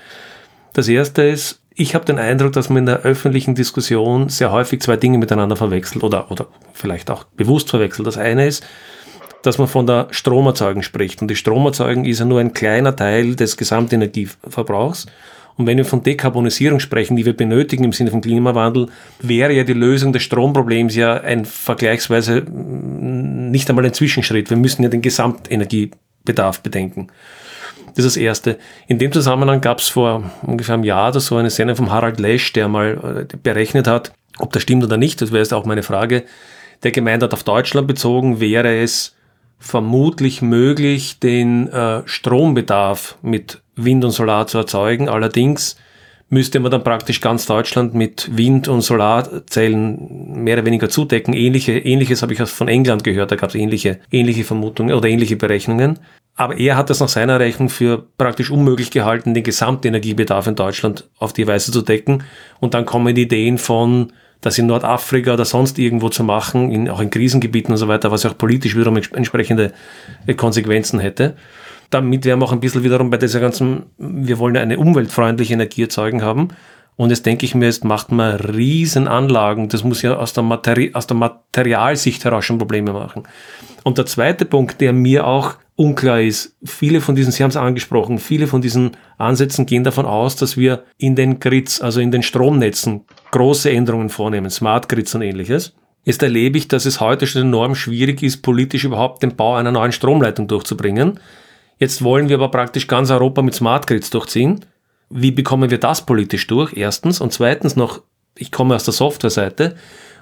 Speaker 2: Das erste ist, ich habe den Eindruck, dass man in der öffentlichen Diskussion sehr häufig zwei Dinge miteinander verwechselt oder, oder vielleicht auch bewusst verwechselt. Das eine ist, dass man von der Stromerzeugung spricht. Und die Stromerzeugung ist ja nur ein kleiner Teil des Gesamtenergieverbrauchs. Und wenn wir von Dekarbonisierung sprechen, die wir benötigen im Sinne von Klimawandel, wäre ja die Lösung des Stromproblems ja ein vergleichsweise nicht einmal ein Zwischenschritt. Wir müssen ja den Gesamtenergiebedarf bedenken. Das ist das Erste. In dem Zusammenhang gab es vor ungefähr einem Jahr oder so eine Sendung von Harald Lesch, der mal äh, berechnet hat, ob das stimmt oder nicht. Das wäre jetzt auch meine Frage. Der gemeint hat, auf Deutschland bezogen wäre es vermutlich möglich, den äh, Strombedarf mit Wind und Solar zu erzeugen. Allerdings müsste man dann praktisch ganz Deutschland mit Wind- und Solarzellen mehr oder weniger zudecken. Ähnliche, Ähnliches habe ich von England gehört, da gab es ähnliche, ähnliche Vermutungen oder ähnliche Berechnungen. Aber er hat das nach seiner Rechnung für praktisch unmöglich gehalten, den Gesamtenergiebedarf in Deutschland auf die Weise zu decken. Und dann kommen die Ideen von das in Nordafrika oder sonst irgendwo zu machen, in, auch in Krisengebieten und so weiter, was auch politisch wiederum entsprechende äh, Konsequenzen hätte. Damit wären wir auch ein bisschen wiederum bei dieser ganzen, wir wollen ja eine umweltfreundliche Energie erzeugen haben. Und jetzt denke ich mir, jetzt macht man Riesenanlagen. Das muss ja aus der, Materi aus der Materialsicht heraus schon Probleme machen. Und der zweite Punkt, der mir auch unklar ist, viele von diesen, Sie haben es angesprochen, viele von diesen Ansätzen gehen davon aus, dass wir in den Grids, also in den Stromnetzen, große Änderungen vornehmen, Smart Grids und ähnliches. Jetzt erlebe ich, dass es heute schon enorm schwierig ist, politisch überhaupt den Bau einer neuen Stromleitung durchzubringen. Jetzt wollen wir aber praktisch ganz Europa mit Smart Grids durchziehen. Wie bekommen wir das politisch durch? Erstens. Und zweitens noch, ich komme aus der Softwareseite.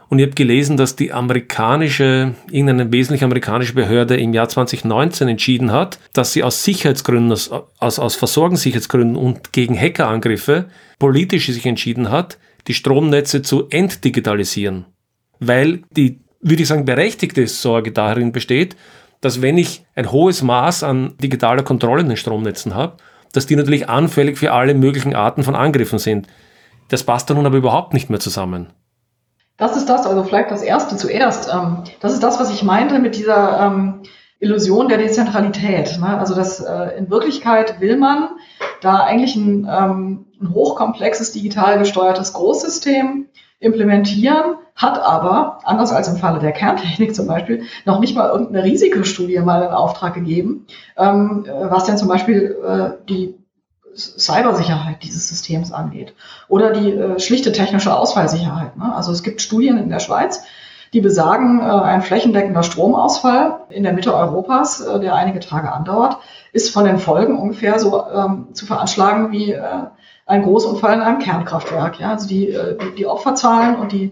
Speaker 2: Und ich habe gelesen, dass die amerikanische, irgendeine wesentlich amerikanische Behörde im Jahr 2019 entschieden hat, dass sie aus Sicherheitsgründen, aus, aus, aus Versorgungssicherheitsgründen und gegen Hackerangriffe politisch sich entschieden hat, die Stromnetze zu entdigitalisieren. Weil die, würde ich sagen, berechtigte Sorge darin besteht, dass wenn ich ein hohes Maß an digitaler Kontrolle in den Stromnetzen habe, dass die natürlich anfällig für alle möglichen Arten von Angriffen sind. Das passt dann nun aber überhaupt nicht mehr zusammen.
Speaker 3: Das ist das, also vielleicht das Erste zuerst. Ähm, das ist das, was ich meinte mit dieser ähm, Illusion der Dezentralität. Ne? Also das äh, in Wirklichkeit will man da eigentlich ein, ähm, ein hochkomplexes digital gesteuertes Großsystem implementieren, hat aber, anders als im Falle der Kerntechnik zum Beispiel, noch nicht mal irgendeine Risikostudie mal in Auftrag gegeben, was denn zum Beispiel äh, die Cybersicherheit dieses Systems angeht oder die äh, schlichte technische Ausfallsicherheit. Ne? Also es gibt Studien in der Schweiz, die besagen, äh, ein flächendeckender Stromausfall in der Mitte Europas, äh, der einige Tage andauert, ist von den Folgen ungefähr so ähm, zu veranschlagen wie äh, ein Großunfall in einem Kernkraftwerk. Ja? Also die, äh, die, die Opferzahlen und die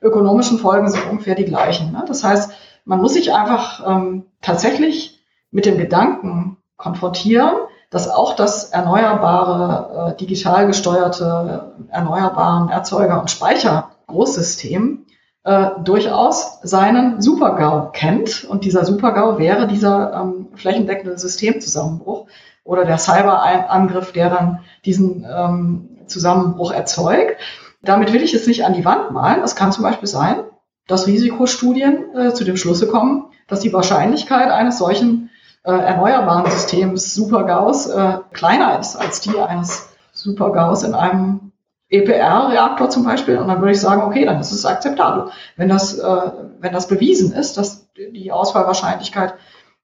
Speaker 3: ökonomischen Folgen sind ungefähr die gleichen. Ne? Das heißt, man muss sich einfach ähm, tatsächlich mit dem Gedanken konfrontieren, dass auch das erneuerbare, äh, digital gesteuerte, erneuerbaren Erzeuger- und Speichergroßsystem äh, durchaus seinen Supergau kennt. Und dieser Supergau wäre dieser ähm, flächendeckende Systemzusammenbruch oder der Cyberangriff, der dann diesen ähm, Zusammenbruch erzeugt. Damit will ich es nicht an die Wand malen. Es kann zum Beispiel sein, dass Risikostudien äh, zu dem Schlusse kommen, dass die Wahrscheinlichkeit eines solchen äh, erneuerbaren Systems Supergaus äh, kleiner ist als die eines Supergaus in einem EPR-Reaktor zum Beispiel. Und dann würde ich sagen, okay, dann ist es akzeptabel. Wenn das, äh, wenn das bewiesen ist, dass die Ausfallwahrscheinlichkeit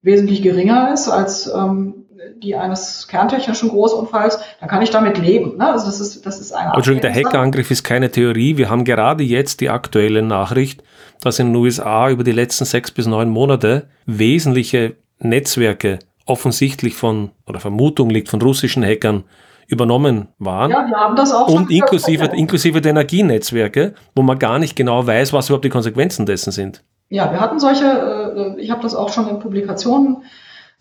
Speaker 3: wesentlich geringer ist als ähm, die eines kerntechnischen Großunfalls, dann kann ich damit leben. Ne? Also das ist, das ist eine
Speaker 2: Entschuldigung, der Hackerangriff ist keine Theorie. Wir haben gerade jetzt die aktuelle Nachricht, dass in den USA über die letzten sechs bis neun Monate wesentliche Netzwerke offensichtlich von, oder Vermutung liegt von russischen Hackern übernommen waren.
Speaker 3: Ja, wir haben das auch
Speaker 2: Und inklusive, inklusive der Energienetzwerke, wo man gar nicht genau weiß, was überhaupt die Konsequenzen dessen sind.
Speaker 3: Ja, wir hatten solche, äh, ich habe das auch schon in Publikationen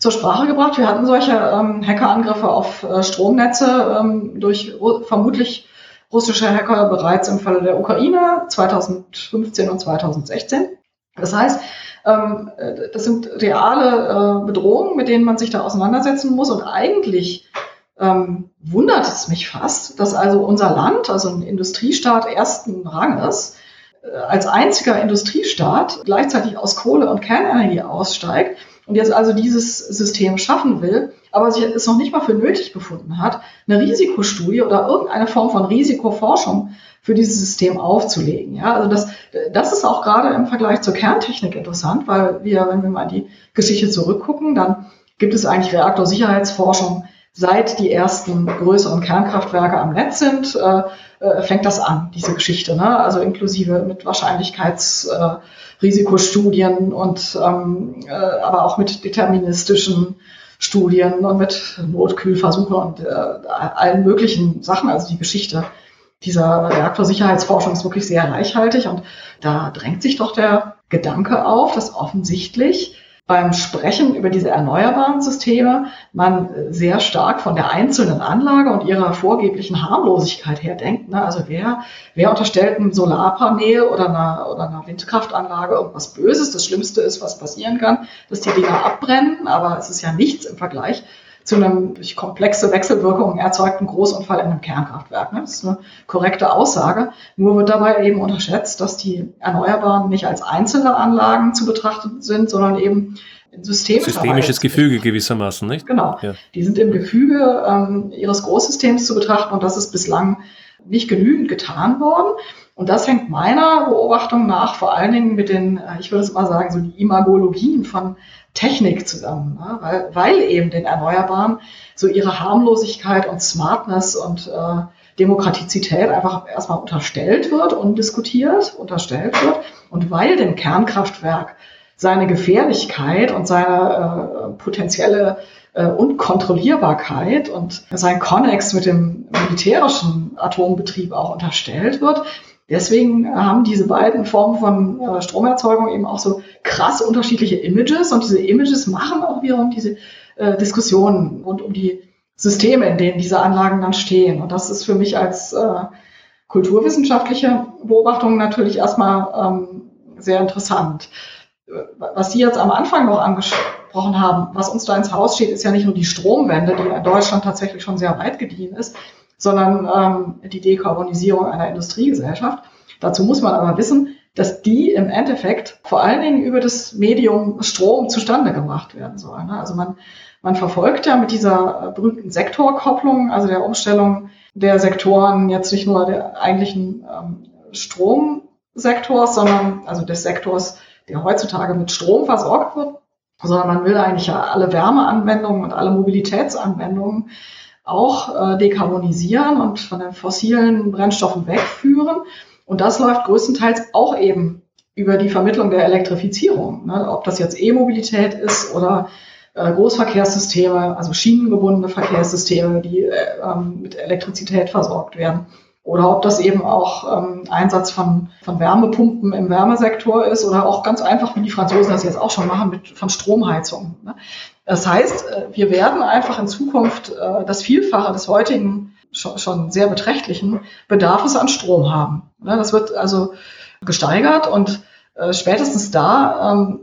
Speaker 3: zur Sprache gebracht, wir hatten solche ähm, Hackerangriffe auf äh, Stromnetze ähm, durch vermutlich russische Hacker bereits im Falle der Ukraine 2015 und 2016. Das heißt, ähm, äh, das sind reale äh, Bedrohungen, mit denen man sich da auseinandersetzen muss. Und eigentlich ähm, wundert es mich fast, dass also unser Land, also ein Industriestaat ersten Ranges, äh, als einziger Industriestaat gleichzeitig aus Kohle und Kernenergie aussteigt jetzt also dieses System schaffen will, aber sich es noch nicht mal für nötig befunden hat, eine Risikostudie oder irgendeine Form von Risikoforschung für dieses System aufzulegen. Ja, also das, das ist auch gerade im Vergleich zur Kerntechnik interessant, weil wir, wenn wir mal die Geschichte zurückgucken, dann gibt es eigentlich Reaktorsicherheitsforschung seit die ersten größeren Kernkraftwerke am Netz sind, äh, äh, fängt das an, diese Geschichte. Ne? Also inklusive mit Wahrscheinlichkeitsrisikostudien äh, und ähm, äh, aber auch mit deterministischen Studien und mit Notkühlversuchen und äh, allen möglichen Sachen. Also die Geschichte dieser Reaktorsicherheitsforschung ist wirklich sehr reichhaltig und da drängt sich doch der Gedanke auf, dass offensichtlich beim Sprechen über diese erneuerbaren Systeme man sehr stark von der einzelnen Anlage und ihrer vorgeblichen Harmlosigkeit her denkt. Ne? Also wer, wer unterstellt einem Solarpanel oder einer, oder einer Windkraftanlage irgendwas Böses? Das Schlimmste ist, was passieren kann, dass die Dinger abbrennen, aber es ist ja nichts im Vergleich zu einem durch komplexe Wechselwirkungen erzeugten Großunfall in einem Kernkraftwerk. Ne? Das ist eine korrekte Aussage. Nur wird dabei eben unterschätzt, dass die Erneuerbaren nicht als einzelne Anlagen zu betrachten sind, sondern eben
Speaker 2: systemisches
Speaker 3: Systemisches
Speaker 2: Gefüge gewissermaßen, nicht?
Speaker 3: Genau. Ja. Die sind im Gefüge ähm, ihres Großsystems zu betrachten und das ist bislang nicht genügend getan worden. Und das hängt meiner Beobachtung nach vor allen Dingen mit den, äh, ich würde es mal sagen, so die Imagologien von Technik zusammen, ne? weil, weil eben den Erneuerbaren so ihre Harmlosigkeit und Smartness und äh, Demokratizität einfach erstmal unterstellt wird und diskutiert, unterstellt wird. Und weil dem Kernkraftwerk seine Gefährlichkeit und seine äh, potenzielle äh, Unkontrollierbarkeit und sein Konnex mit dem militärischen Atombetrieb auch unterstellt wird, Deswegen haben diese beiden Formen von äh, Stromerzeugung eben auch so krass unterschiedliche Images und diese Images machen auch wiederum diese äh, Diskussionen rund um die Systeme, in denen diese Anlagen dann stehen. Und das ist für mich als äh, kulturwissenschaftliche Beobachtung natürlich erstmal ähm, sehr interessant. Was Sie jetzt am Anfang noch angesprochen haben, was uns da ins Haus steht, ist ja nicht nur die Stromwende, die in Deutschland tatsächlich schon sehr weit gediehen ist, sondern ähm, die Dekarbonisierung einer Industriegesellschaft. Dazu muss man aber wissen, dass die im Endeffekt vor allen Dingen über das Medium Strom zustande gemacht werden soll. Ne? Also man, man verfolgt ja mit dieser äh, berühmten Sektorkopplung, also der Umstellung der Sektoren jetzt nicht nur der eigentlichen ähm, Stromsektors, sondern also des Sektors, der heutzutage mit Strom versorgt wird, sondern man will eigentlich ja alle Wärmeanwendungen und alle Mobilitätsanwendungen auch äh, dekarbonisieren und von den fossilen Brennstoffen wegführen. Und das läuft größtenteils auch eben über die Vermittlung der Elektrifizierung. Ne? Ob das jetzt E-Mobilität ist oder äh, Großverkehrssysteme, also schienengebundene Verkehrssysteme, die äh, ähm, mit Elektrizität versorgt werden. Oder ob das eben auch ähm, Einsatz von, von Wärmepumpen im Wärmesektor ist oder auch ganz einfach, wie die Franzosen das jetzt auch schon machen, mit, von Stromheizung. Ne? Das heißt, äh, wir werden einfach in Zukunft äh, das Vielfache des heutigen schon sehr beträchtlichen Bedarfs an Strom haben. Ne, das wird also gesteigert und äh, spätestens da ähm,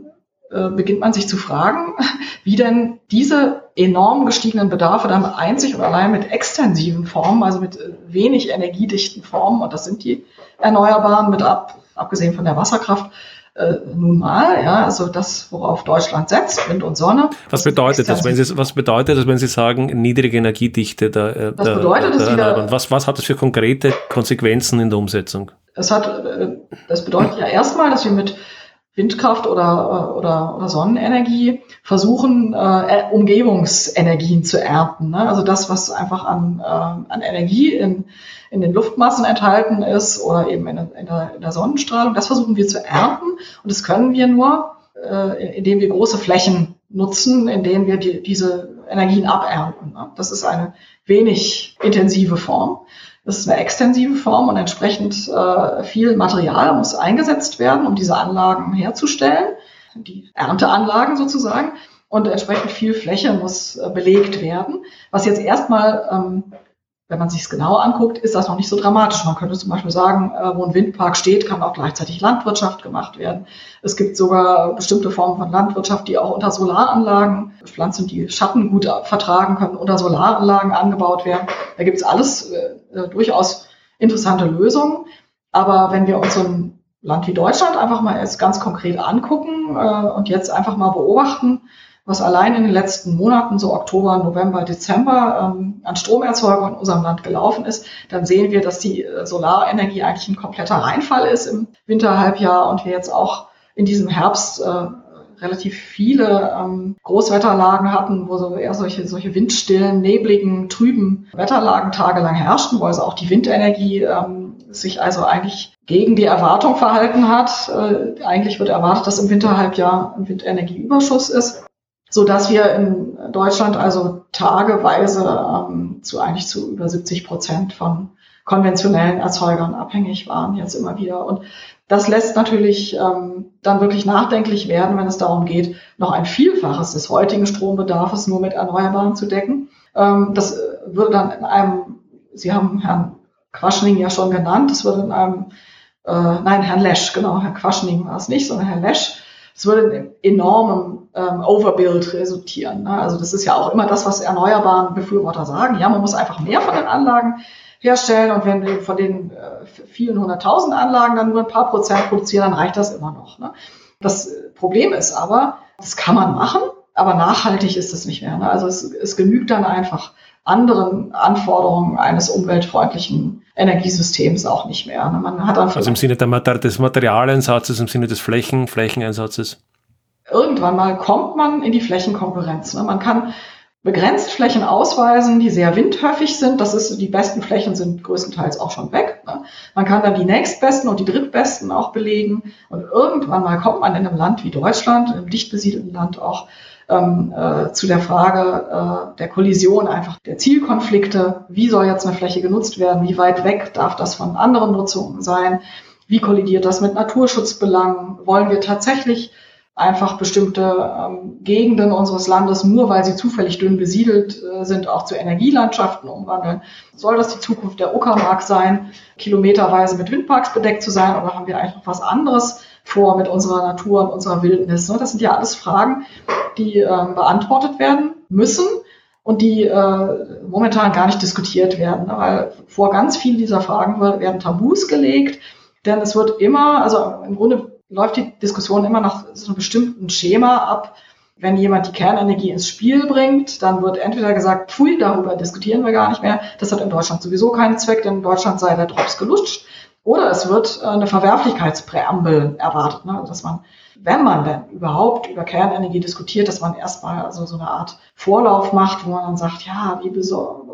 Speaker 3: beginnt man sich zu fragen, wie denn diese enorm gestiegenen Bedarfe dann einzig und allein mit extensiven Formen, also mit wenig energiedichten Formen, und das sind die Erneuerbaren mit ab, abgesehen von der Wasserkraft, äh, nun mal, ja, also das, worauf Deutschland setzt, Wind und Sonne.
Speaker 2: Was bedeutet das, wenn Sie, was bedeutet das, wenn Sie sagen, niedrige Energiedichte der, äh,
Speaker 3: das bedeutet
Speaker 2: der, der, der was, was hat das für konkrete Konsequenzen in der Umsetzung?
Speaker 3: Es hat, äh, das bedeutet ja erstmal, dass wir mit Windkraft oder, oder, oder Sonnenenergie versuchen, äh, Umgebungsenergien zu ernten. Ne? Also das, was einfach an, äh, an Energie in, in den Luftmassen enthalten ist oder eben in, in, der, in der Sonnenstrahlung, das versuchen wir zu ernten. Und das können wir nur, äh, indem wir große Flächen nutzen, in denen wir die, diese Energien abernten. Ne? Das ist eine wenig intensive Form. Das ist eine extensive Form und entsprechend äh, viel Material muss eingesetzt werden, um diese Anlagen herzustellen, die Ernteanlagen sozusagen. Und entsprechend viel Fläche muss äh, belegt werden, was jetzt erstmal ähm, wenn man sich es genau anguckt, ist das noch nicht so dramatisch. Man könnte zum Beispiel sagen, äh, wo ein Windpark steht, kann auch gleichzeitig Landwirtschaft gemacht werden. Es gibt sogar bestimmte Formen von Landwirtschaft, die auch unter Solaranlagen, Pflanzen, die Schatten gut vertragen können, unter Solaranlagen angebaut werden. Da gibt es alles durchaus interessante Lösungen. Aber wenn wir uns so ein Land wie Deutschland einfach mal jetzt ganz konkret angucken äh, und jetzt einfach mal beobachten, was allein in den letzten Monaten, so Oktober, November, Dezember, ähm, an Stromerzeugung in unserem Land gelaufen ist, dann sehen wir, dass die äh, Solarenergie eigentlich ein kompletter Reinfall ist im Winterhalbjahr und wir jetzt auch in diesem Herbst äh, relativ viele ähm, Großwetterlagen hatten, wo so eher solche, solche windstillen, nebligen, trüben Wetterlagen tagelang herrschten, wo also auch die Windenergie ähm, sich also eigentlich gegen die Erwartung verhalten hat. Äh, eigentlich wird erwartet, dass im Winterhalbjahr ein Windenergieüberschuss ist, so dass wir in Deutschland also tageweise ähm, zu eigentlich zu über 70 Prozent von konventionellen Erzeugern abhängig waren, jetzt immer wieder. Und das lässt natürlich ähm, dann wirklich nachdenklich werden, wenn es darum geht, noch ein Vielfaches des heutigen Strombedarfs nur mit Erneuerbaren zu decken. Ähm, das äh, würde dann in einem, Sie haben Herrn Quaschning ja schon genannt, das würde in einem, äh, nein, Herrn Lesch, genau, Herr Quaschning war es nicht, sondern Herr Lesch, es würde in enormem ähm, Overbuild resultieren. Ne? Also das ist ja auch immer das, was erneuerbaren Befürworter sagen. Ja, man muss einfach mehr von den Anlagen herstellen und wenn wir von den äh, vielen hunderttausend Anlagen dann nur ein paar Prozent produzieren, dann reicht das immer noch. Ne? Das Problem ist aber, das kann man machen, aber nachhaltig ist es nicht mehr. Ne? Also es, es genügt dann einfach anderen Anforderungen eines umweltfreundlichen Energiesystems auch nicht mehr. Ne? Man hat dann
Speaker 2: also im Sinne des Materialeinsatzes, im Sinne des Flächen, Flächeneinsatzes?
Speaker 3: Irgendwann mal kommt man in die Flächenkonkurrenz. Ne? Man kann begrenzt Flächen ausweisen, die sehr windhöfig sind. Das ist, die besten Flächen sind größtenteils auch schon weg. Ne? Man kann dann die nächstbesten und die drittbesten auch belegen. Und irgendwann mal kommt man in einem Land wie Deutschland, im dicht besiedelten Land auch, ähm, äh, zu der Frage äh, der Kollision einfach der Zielkonflikte. Wie soll jetzt eine Fläche genutzt werden? Wie weit weg darf das von anderen Nutzungen sein? Wie kollidiert das mit Naturschutzbelangen? Wollen wir tatsächlich einfach bestimmte ähm, Gegenden unseres Landes, nur weil sie zufällig dünn besiedelt äh, sind, auch zu Energielandschaften umwandeln. Soll das die Zukunft der Uckermark sein, kilometerweise mit Windparks bedeckt zu sein, oder haben wir noch was anderes vor mit unserer Natur und unserer Wildnis? Ne? Das sind ja alles Fragen, die ähm, beantwortet werden müssen und die äh, momentan gar nicht diskutiert werden, ne? weil vor ganz vielen dieser Fragen werden Tabus gelegt, denn es wird immer, also im Grunde läuft die Diskussion immer nach so einem bestimmten Schema ab. Wenn jemand die Kernenergie ins Spiel bringt, dann wird entweder gesagt, pfui, darüber diskutieren wir gar nicht mehr. Das hat in Deutschland sowieso keinen Zweck, denn in Deutschland sei der Drops gelutscht. Oder es wird äh, eine Verwerflichkeitspräambel erwartet, ne? dass man wenn man denn überhaupt über Kernenergie diskutiert, dass man erstmal also so eine Art Vorlauf macht, wo man dann sagt, ja, wie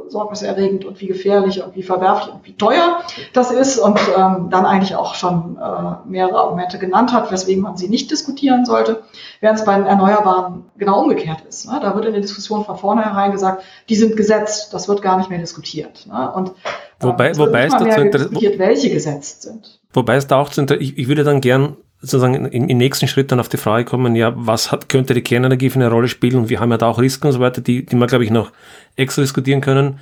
Speaker 3: besorgniserregend und wie gefährlich und wie verwerflich und wie teuer das ist und ähm, dann eigentlich auch schon äh, mehrere Argumente genannt hat, weswegen man sie nicht diskutieren sollte, während es bei den Erneuerbaren genau umgekehrt ist. Ne? Da wird in der Diskussion von vornherein gesagt, die sind gesetzt, das wird gar nicht mehr diskutiert. Ne? Und
Speaker 2: wobei, äh, wobei es
Speaker 3: dazu diskutiert, welche gesetzt sind.
Speaker 2: Wobei es da auch zu ich, ich würde dann gern sozusagen im, im, nächsten Schritt dann auf die Frage kommen, ja, was hat, könnte die Kernenergie für eine Rolle spielen? Und wir haben ja da auch Risiken und so weiter, die, die wir, glaube ich, noch extra diskutieren können.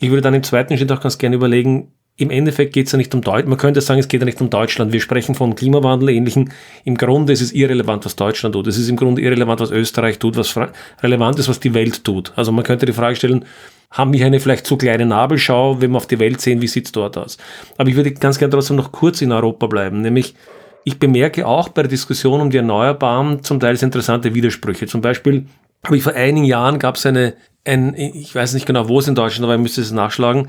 Speaker 2: Ich würde dann im zweiten Schritt auch ganz gerne überlegen, im Endeffekt geht es ja nicht um Deutschland. Man könnte sagen, es geht ja nicht um Deutschland. Wir sprechen von Klimawandel, ähnlichen. Im Grunde ist es irrelevant, was Deutschland tut. Es ist im Grunde irrelevant, was Österreich tut, was relevant ist, was die Welt tut. Also man könnte die Frage stellen, haben wir eine vielleicht zu kleine Nabelschau, wenn wir auf die Welt sehen, wie sieht es dort aus? Aber ich würde ganz gerne trotzdem noch kurz in Europa bleiben, nämlich ich bemerke auch bei der Diskussion um die Erneuerbaren zum Teil interessante Widersprüche. Zum Beispiel habe ich vor einigen Jahren gab es eine, ein, ich weiß nicht genau, wo es in Deutschland, aber ich müsste es nachschlagen.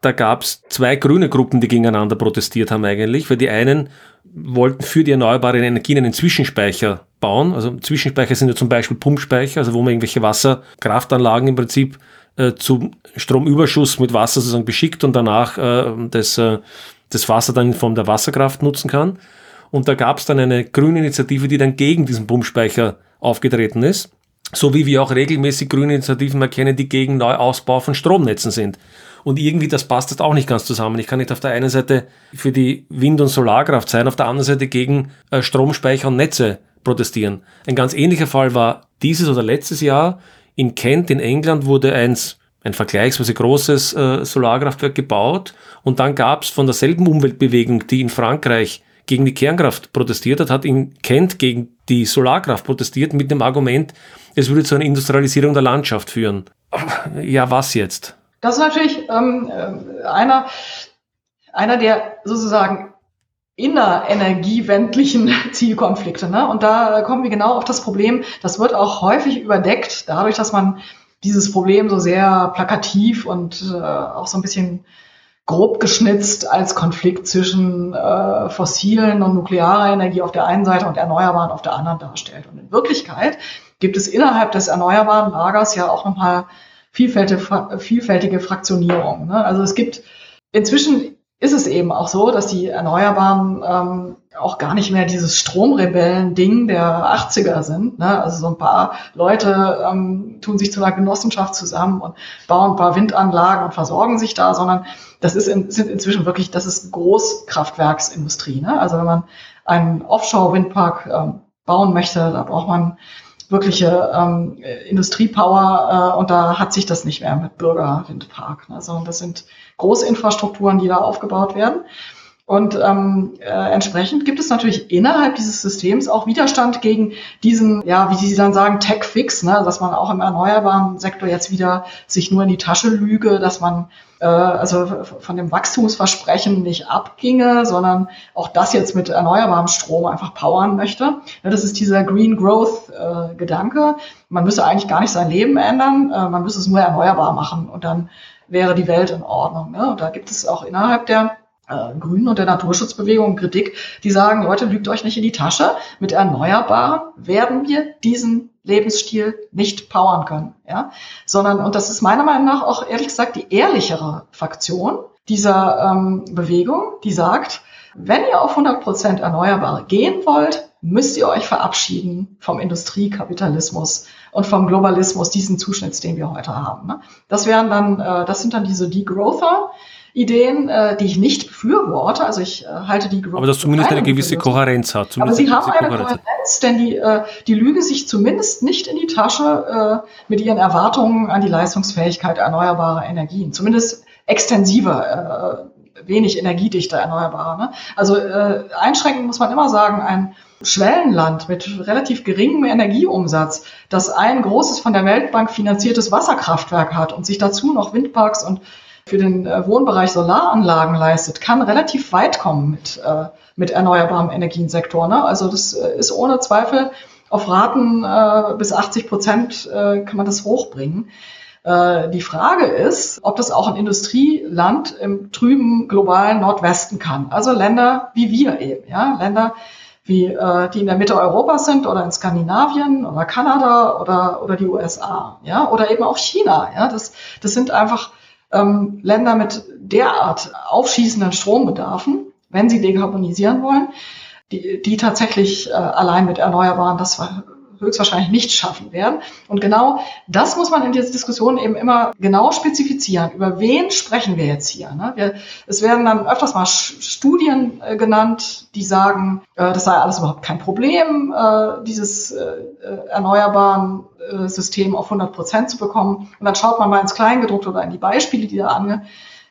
Speaker 2: Da gab es zwei grüne Gruppen, die gegeneinander protestiert haben eigentlich, weil die einen wollten für die erneuerbaren Energien einen Zwischenspeicher bauen. Also Zwischenspeicher sind ja zum Beispiel Pumpspeicher, also wo man irgendwelche Wasserkraftanlagen im Prinzip äh, zum Stromüberschuss mit Wasser sozusagen beschickt und danach äh, das, äh, das Wasser dann von der Wasserkraft nutzen kann. Und da gab es dann eine grüne Initiative, die dann gegen diesen Pumpspeicher aufgetreten ist. So wie wir auch regelmäßig grüne Initiativen erkennen, die gegen Neuausbau von Stromnetzen sind. Und irgendwie, das passt jetzt auch nicht ganz zusammen. Ich kann nicht auf der einen Seite für die Wind- und Solarkraft sein, auf der anderen Seite gegen äh, Stromspeicher und Netze protestieren. Ein ganz ähnlicher Fall war dieses oder letztes Jahr. In Kent in England wurde eins ein vergleichsweise großes äh, Solarkraftwerk gebaut und dann gab es von derselben Umweltbewegung, die in Frankreich gegen die Kernkraft protestiert hat, hat in Kent gegen die Solarkraft protestiert mit dem Argument, es würde zu einer Industrialisierung der Landschaft führen. Ja, was jetzt?
Speaker 3: Das ist natürlich ähm, äh, einer, einer der sozusagen innerenergiewendlichen Zielkonflikte. Ne? Und da kommen wir genau auf das Problem, das wird auch häufig überdeckt, dadurch, dass man dieses Problem so sehr plakativ und äh, auch so ein bisschen grob geschnitzt als Konflikt zwischen äh, fossilen und nuklearer Energie auf der einen Seite und erneuerbaren auf der anderen darstellt. Und in Wirklichkeit gibt es innerhalb des erneuerbaren Lagers ja auch nochmal vielfältige, vielfältige Fraktionierungen. Ne? Also es gibt inzwischen ist es eben auch so, dass die Erneuerbaren ähm, auch gar nicht mehr dieses Stromrebellen-Ding der 80er sind. Ne? Also so ein paar Leute ähm, tun sich zu einer Genossenschaft zusammen und bauen ein paar Windanlagen und versorgen sich da, sondern das ist in, sind inzwischen wirklich, das ist Großkraftwerksindustrie. Ne? Also wenn man einen Offshore-Windpark ähm, bauen möchte, da braucht man wirkliche ähm, Industriepower äh, und da hat sich das nicht mehr mit Bürgerwindpark, ne, sondern das sind große Infrastrukturen, die da aufgebaut werden. Und ähm, äh, entsprechend gibt es natürlich innerhalb dieses Systems auch Widerstand gegen diesen, ja, wie Sie dann sagen, Tech-Fix, ne, dass man auch im erneuerbaren Sektor jetzt wieder sich nur in die Tasche lüge, dass man äh, also von dem Wachstumsversprechen nicht abginge, sondern auch das jetzt mit erneuerbarem Strom einfach powern möchte. Ja, das ist dieser Green Growth-Gedanke. Äh, man müsse eigentlich gar nicht sein Leben ändern, äh, man müsse es nur erneuerbar machen und dann wäre die Welt in Ordnung. Ne? Und da gibt es auch innerhalb der äh, Grünen und der Naturschutzbewegung Kritik, die sagen, Leute, lügt euch nicht in die Tasche. Mit Erneuerbaren werden wir diesen Lebensstil nicht powern können, ja, sondern, und das ist meiner Meinung nach auch ehrlich gesagt die ehrlichere Fraktion dieser ähm, Bewegung, die sagt, wenn ihr auf 100 Prozent Erneuerbare gehen wollt, müsst ihr euch verabschieden vom Industriekapitalismus und vom Globalismus, diesen Zuschnitt, den wir heute haben. Ne? Das wären dann, äh, das sind dann diese Degrowther, Ideen, äh, die ich nicht befürworte. Also ich äh, halte die
Speaker 2: Growth Aber das zumindest eine gewisse Kohärenz hat.
Speaker 3: Aber sie haben eine Kohärenz, Kohärenz denn die, äh, die lügen sich zumindest nicht in die Tasche äh, mit ihren Erwartungen an die Leistungsfähigkeit erneuerbarer Energien. Zumindest extensiver, äh, wenig energiedichter erneuerbarer. Ne? Also äh, einschränkend muss man immer sagen, ein Schwellenland mit relativ geringem Energieumsatz, das ein großes von der Weltbank finanziertes Wasserkraftwerk hat und sich dazu noch Windparks und für den äh, Wohnbereich Solaranlagen leistet, kann relativ weit kommen mit, äh, mit erneuerbarem Energiensektor. Ne? Also das äh, ist ohne Zweifel auf Raten bis 80 Prozent kann man das hochbringen. Die Frage ist, ob das auch ein Industrieland im trüben globalen Nordwesten kann. Also Länder wie wir eben, ja, Länder, wie, die in der Mitte Europas sind oder in Skandinavien oder Kanada oder, oder die USA, ja, oder eben auch China, ja, das, das sind einfach ähm, Länder mit derart aufschießenden Strombedarfen, wenn sie dekarbonisieren wollen, die, die tatsächlich äh, allein mit Erneuerbaren das höchstwahrscheinlich nicht schaffen werden. Und genau das muss man in dieser Diskussion eben immer genau spezifizieren. Über wen sprechen wir jetzt hier? Ne? Wir, es werden dann öfters mal Studien äh, genannt, die sagen, äh, das sei alles überhaupt kein Problem, äh, dieses äh, äh, erneuerbaren äh, System auf 100 Prozent zu bekommen. Und dann schaut man mal ins Kleingedruckte oder in die Beispiele, die da ange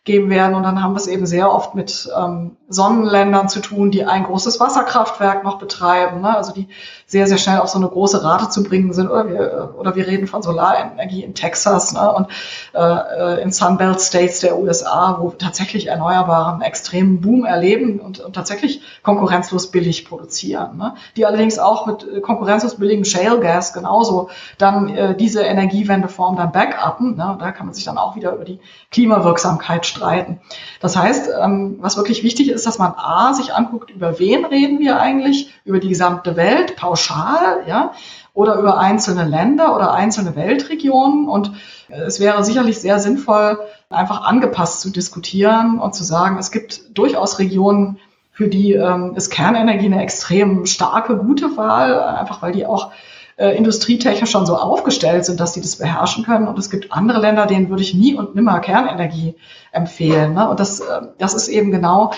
Speaker 3: geben werden. Und dann haben wir es eben sehr oft mit ähm, Sonnenländern zu tun, die ein großes Wasserkraftwerk noch betreiben, ne? also die sehr, sehr schnell auf so eine große Rate zu bringen sind. Oder wir, oder wir reden von Solarenergie in Texas ne? und äh, in Sunbelt States der USA, wo tatsächlich Erneuerbare einen extremen Boom erleben und, und tatsächlich konkurrenzlos billig produzieren. Ne? Die allerdings auch mit äh, konkurrenzlos billigem Shale Gas genauso dann äh, diese Energiewendeform dann backuppen. Ne? Da kann man sich dann auch wieder über die Klimawirksamkeit streiten. Das heißt, ähm, was wirklich wichtig ist, ist, dass man A, sich anguckt, über wen reden wir eigentlich, über die gesamte Welt, pauschal, ja, oder über einzelne Länder oder einzelne Weltregionen. Und es wäre sicherlich sehr sinnvoll, einfach angepasst zu diskutieren und zu sagen, es gibt durchaus Regionen, für die ähm, ist Kernenergie eine extrem starke, gute Wahl, einfach weil die auch äh, industrietechnisch schon so aufgestellt sind, dass sie das beherrschen können. Und es gibt andere Länder, denen würde ich nie und nimmer Kernenergie empfehlen. Ne? Und das, äh, das ist eben genau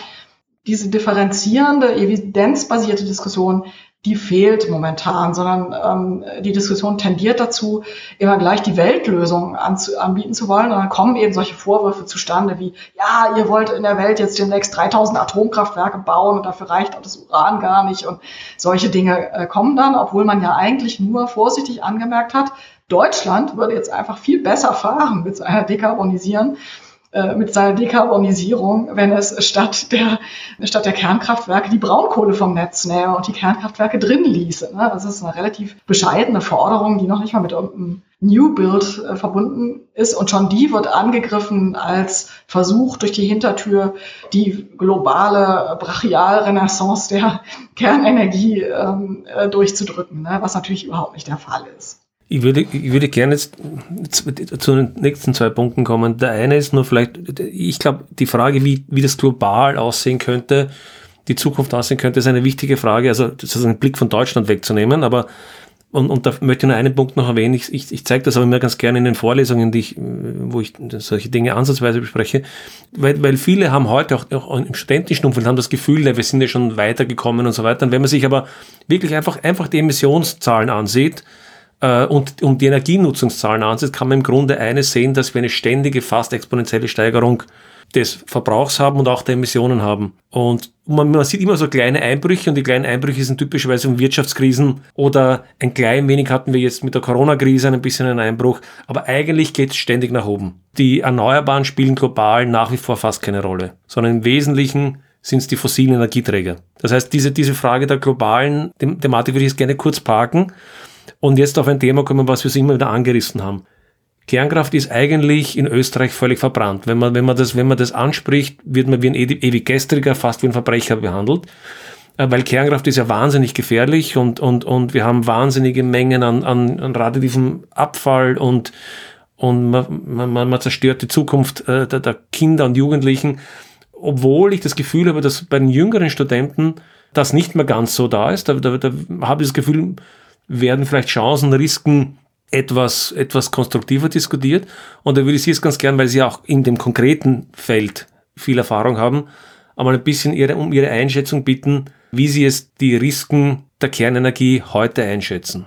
Speaker 3: diese differenzierende, evidenzbasierte Diskussion, die fehlt momentan, sondern ähm, die Diskussion tendiert dazu, immer gleich die Weltlösung anbieten zu wollen. Und dann kommen eben solche Vorwürfe zustande wie, ja, ihr wollt in der Welt jetzt demnächst 3000 Atomkraftwerke bauen und dafür reicht auch das Uran gar nicht. Und solche Dinge äh, kommen dann, obwohl man ja eigentlich nur vorsichtig angemerkt hat, Deutschland würde jetzt einfach viel besser fahren mit seiner Dekarbonisieren äh, mit seiner Dekarbonisierung, wenn es statt der, statt der Kernkraftwerke die Braunkohle vom Netz nähe und die Kernkraftwerke drin ließe. Ne? Das ist eine relativ bescheidene Forderung, die noch nicht mal mit irgendeinem New Build äh, verbunden ist. Und schon die wird angegriffen als Versuch durch die Hintertür die globale Brachialrenaissance der Kernenergie ähm, äh, durchzudrücken, ne? was natürlich überhaupt nicht der Fall ist.
Speaker 2: Ich würde, ich würde gerne jetzt zu den nächsten zwei Punkten kommen. Der eine ist nur vielleicht, ich glaube, die Frage, wie, wie das global aussehen könnte, die Zukunft aussehen könnte, ist eine wichtige Frage. Also, das ist ein Blick von Deutschland wegzunehmen, aber und, und da möchte ich nur einen Punkt noch erwähnen. Ich, ich, ich zeige das aber immer ganz gerne in den Vorlesungen, die ich, wo ich solche Dinge ansatzweise bespreche, weil, weil viele haben heute auch, auch im studentischen Umfeld haben das Gefühl, wir sind ja schon weitergekommen und so weiter. Und wenn man sich aber wirklich einfach, einfach die Emissionszahlen ansieht, äh, und um die Energienutzungszahlen ansieht, kann man im Grunde eines sehen, dass wir eine ständige, fast exponentielle Steigerung des Verbrauchs haben und auch der Emissionen haben. Und man, man, sieht immer so kleine Einbrüche und die kleinen Einbrüche sind typischerweise um Wirtschaftskrisen oder ein klein wenig hatten wir jetzt mit der Corona-Krise ein bisschen einen Einbruch, aber eigentlich geht es ständig nach oben. Die Erneuerbaren spielen global nach wie vor fast keine Rolle, sondern im Wesentlichen sind es die fossilen Energieträger. Das heißt, diese, diese Frage der globalen Thematik würde ich jetzt gerne kurz parken und jetzt auf ein Thema kommen, was wir immer wieder angerissen haben. Kernkraft ist eigentlich in Österreich völlig verbrannt. Wenn man, wenn man, das, wenn man das anspricht, wird man wie ein ewig gestriger, fast wie ein Verbrecher behandelt. Äh, weil Kernkraft ist ja wahnsinnig gefährlich und, und, und wir haben wahnsinnige Mengen an, an, an radioaktivem Abfall und, und man, man, man zerstört die Zukunft äh, der, der Kinder und Jugendlichen. Obwohl ich das Gefühl habe, dass bei den jüngeren Studenten das nicht mehr ganz so da ist. Da, da, da habe ich das Gefühl, werden vielleicht Chancen, Risiken etwas, etwas konstruktiver diskutiert. Und da würde ich Sie jetzt ganz gern, weil Sie auch in dem konkreten Feld viel Erfahrung haben, einmal ein bisschen ihre, um Ihre Einschätzung bitten, wie Sie es die Risiken der Kernenergie heute einschätzen.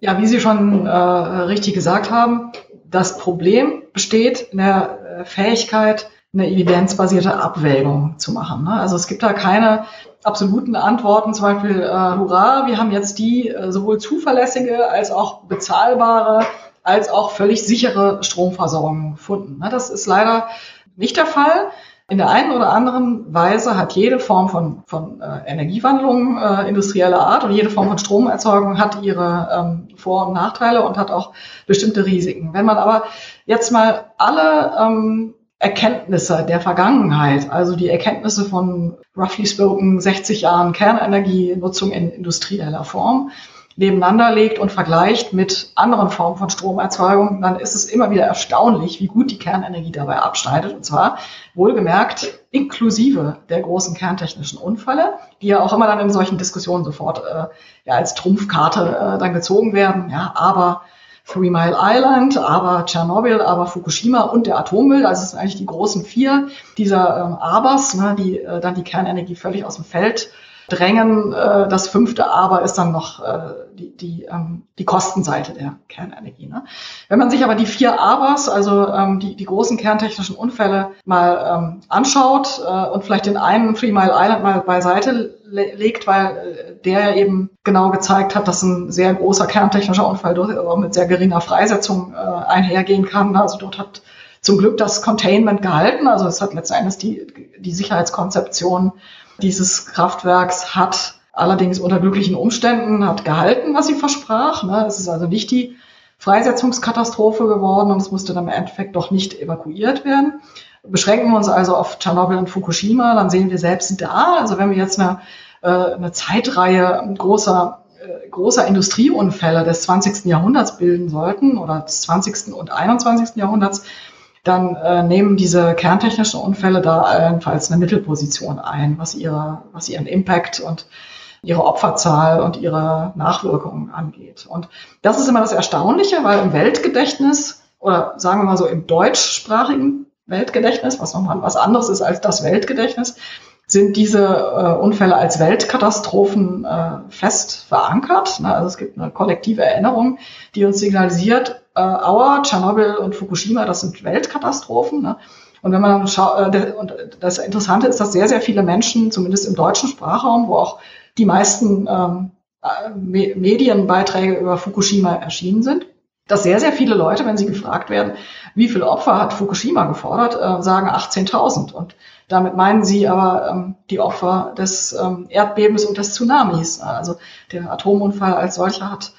Speaker 3: Ja, wie Sie schon äh, richtig gesagt haben, das Problem besteht in der äh, Fähigkeit, eine evidenzbasierte Abwägung zu machen. Ne? Also es gibt da keine absoluten Antworten, zum Beispiel, äh, hurra, wir haben jetzt die äh, sowohl zuverlässige als auch bezahlbare als auch völlig sichere Stromversorgung gefunden. Ne? Das ist leider nicht der Fall. In der einen oder anderen Weise hat jede Form von, von äh, Energiewandlung äh, industrieller Art und jede Form von Stromerzeugung hat ihre ähm, Vor- und Nachteile und hat auch bestimmte Risiken. Wenn man aber jetzt mal alle ähm, Erkenntnisse der Vergangenheit, also die Erkenntnisse von roughly spoken 60 Jahren Kernenergienutzung in industrieller Form nebeneinander legt und vergleicht mit anderen Formen von Stromerzeugung, dann ist es immer wieder erstaunlich, wie gut die Kernenergie dabei abschneidet. Und zwar wohlgemerkt inklusive der großen kerntechnischen Unfälle, die ja auch immer dann in solchen Diskussionen sofort äh, ja, als Trumpfkarte äh, dann gezogen werden. Ja, aber Three Mile Island, aber Tschernobyl, aber Fukushima und der Atommüll. Also es sind eigentlich die großen vier dieser ähm, Abers, ne, die äh, dann die Kernenergie völlig aus dem Feld drängen. Äh, das fünfte Aber ist dann noch äh, die, die, ähm, die Kostenseite der Kernenergie. Ne? Wenn man sich aber die vier Abers, also ähm, die, die großen kerntechnischen Unfälle mal ähm, anschaut äh, und vielleicht den einen Three Mile Island mal beiseite le legt, weil äh, der eben genau gezeigt hat, dass ein sehr großer kerntechnischer Unfall auch mit sehr geringer Freisetzung äh, einhergehen kann. Also dort hat zum Glück das Containment gehalten. Also es hat letztendlich die, die Sicherheitskonzeption dieses Kraftwerks hat allerdings unter glücklichen Umständen hat gehalten, was sie versprach. Ne? Es ist also nicht die Freisetzungskatastrophe geworden und es musste dann im Endeffekt doch nicht evakuiert werden. Beschränken wir uns also auf Tschernobyl und Fukushima, dann sehen wir selbst da, also wenn wir jetzt eine, äh, eine Zeitreihe großer, äh, großer Industrieunfälle des 20. Jahrhunderts bilden sollten oder des 20. und 21. Jahrhunderts, dann äh, nehmen diese kerntechnischen Unfälle da allenfalls eine Mittelposition ein, was, ihre, was ihren Impact und ihre Opferzahl und ihre Nachwirkungen angeht. Und das ist immer das Erstaunliche, weil im Weltgedächtnis oder sagen wir mal so im deutschsprachigen Weltgedächtnis, was nochmal was anderes ist als das Weltgedächtnis, sind diese äh, Unfälle als Weltkatastrophen äh, fest verankert. Ne? Also es gibt eine kollektive Erinnerung, die uns signalisiert, äh, Aua, Tschernobyl und Fukushima, das sind Weltkatastrophen. Ne? Und wenn man dann schaut, äh, und das Interessante ist, dass sehr, sehr viele Menschen, zumindest im deutschen Sprachraum, wo auch die meisten ähm, äh, Medienbeiträge über Fukushima erschienen sind, dass sehr, sehr viele Leute, wenn sie gefragt werden, wie viele Opfer hat Fukushima gefordert, äh, sagen 18.000. Und damit meinen sie aber ähm, die Opfer des ähm, Erdbebens und des Tsunamis. Also der Atomunfall als solcher hat,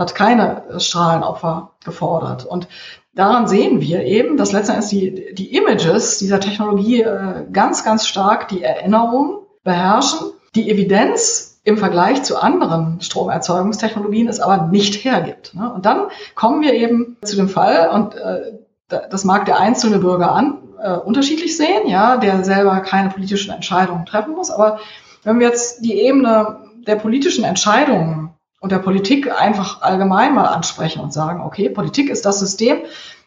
Speaker 3: hat keine Strahlenopfer gefordert. Und daran sehen wir eben, dass letztendlich die, die Images dieser Technologie äh, ganz, ganz stark die Erinnerung beherrschen. Die Evidenz im Vergleich zu anderen Stromerzeugungstechnologien es aber nicht hergibt. Ne? Und dann kommen wir eben zu dem Fall, und äh, das mag der einzelne Bürger an, äh, unterschiedlich sehen, ja, der selber keine politischen Entscheidungen treffen muss. Aber wenn wir jetzt die Ebene der politischen Entscheidungen und der Politik einfach allgemein mal ansprechen und sagen, okay, Politik ist das System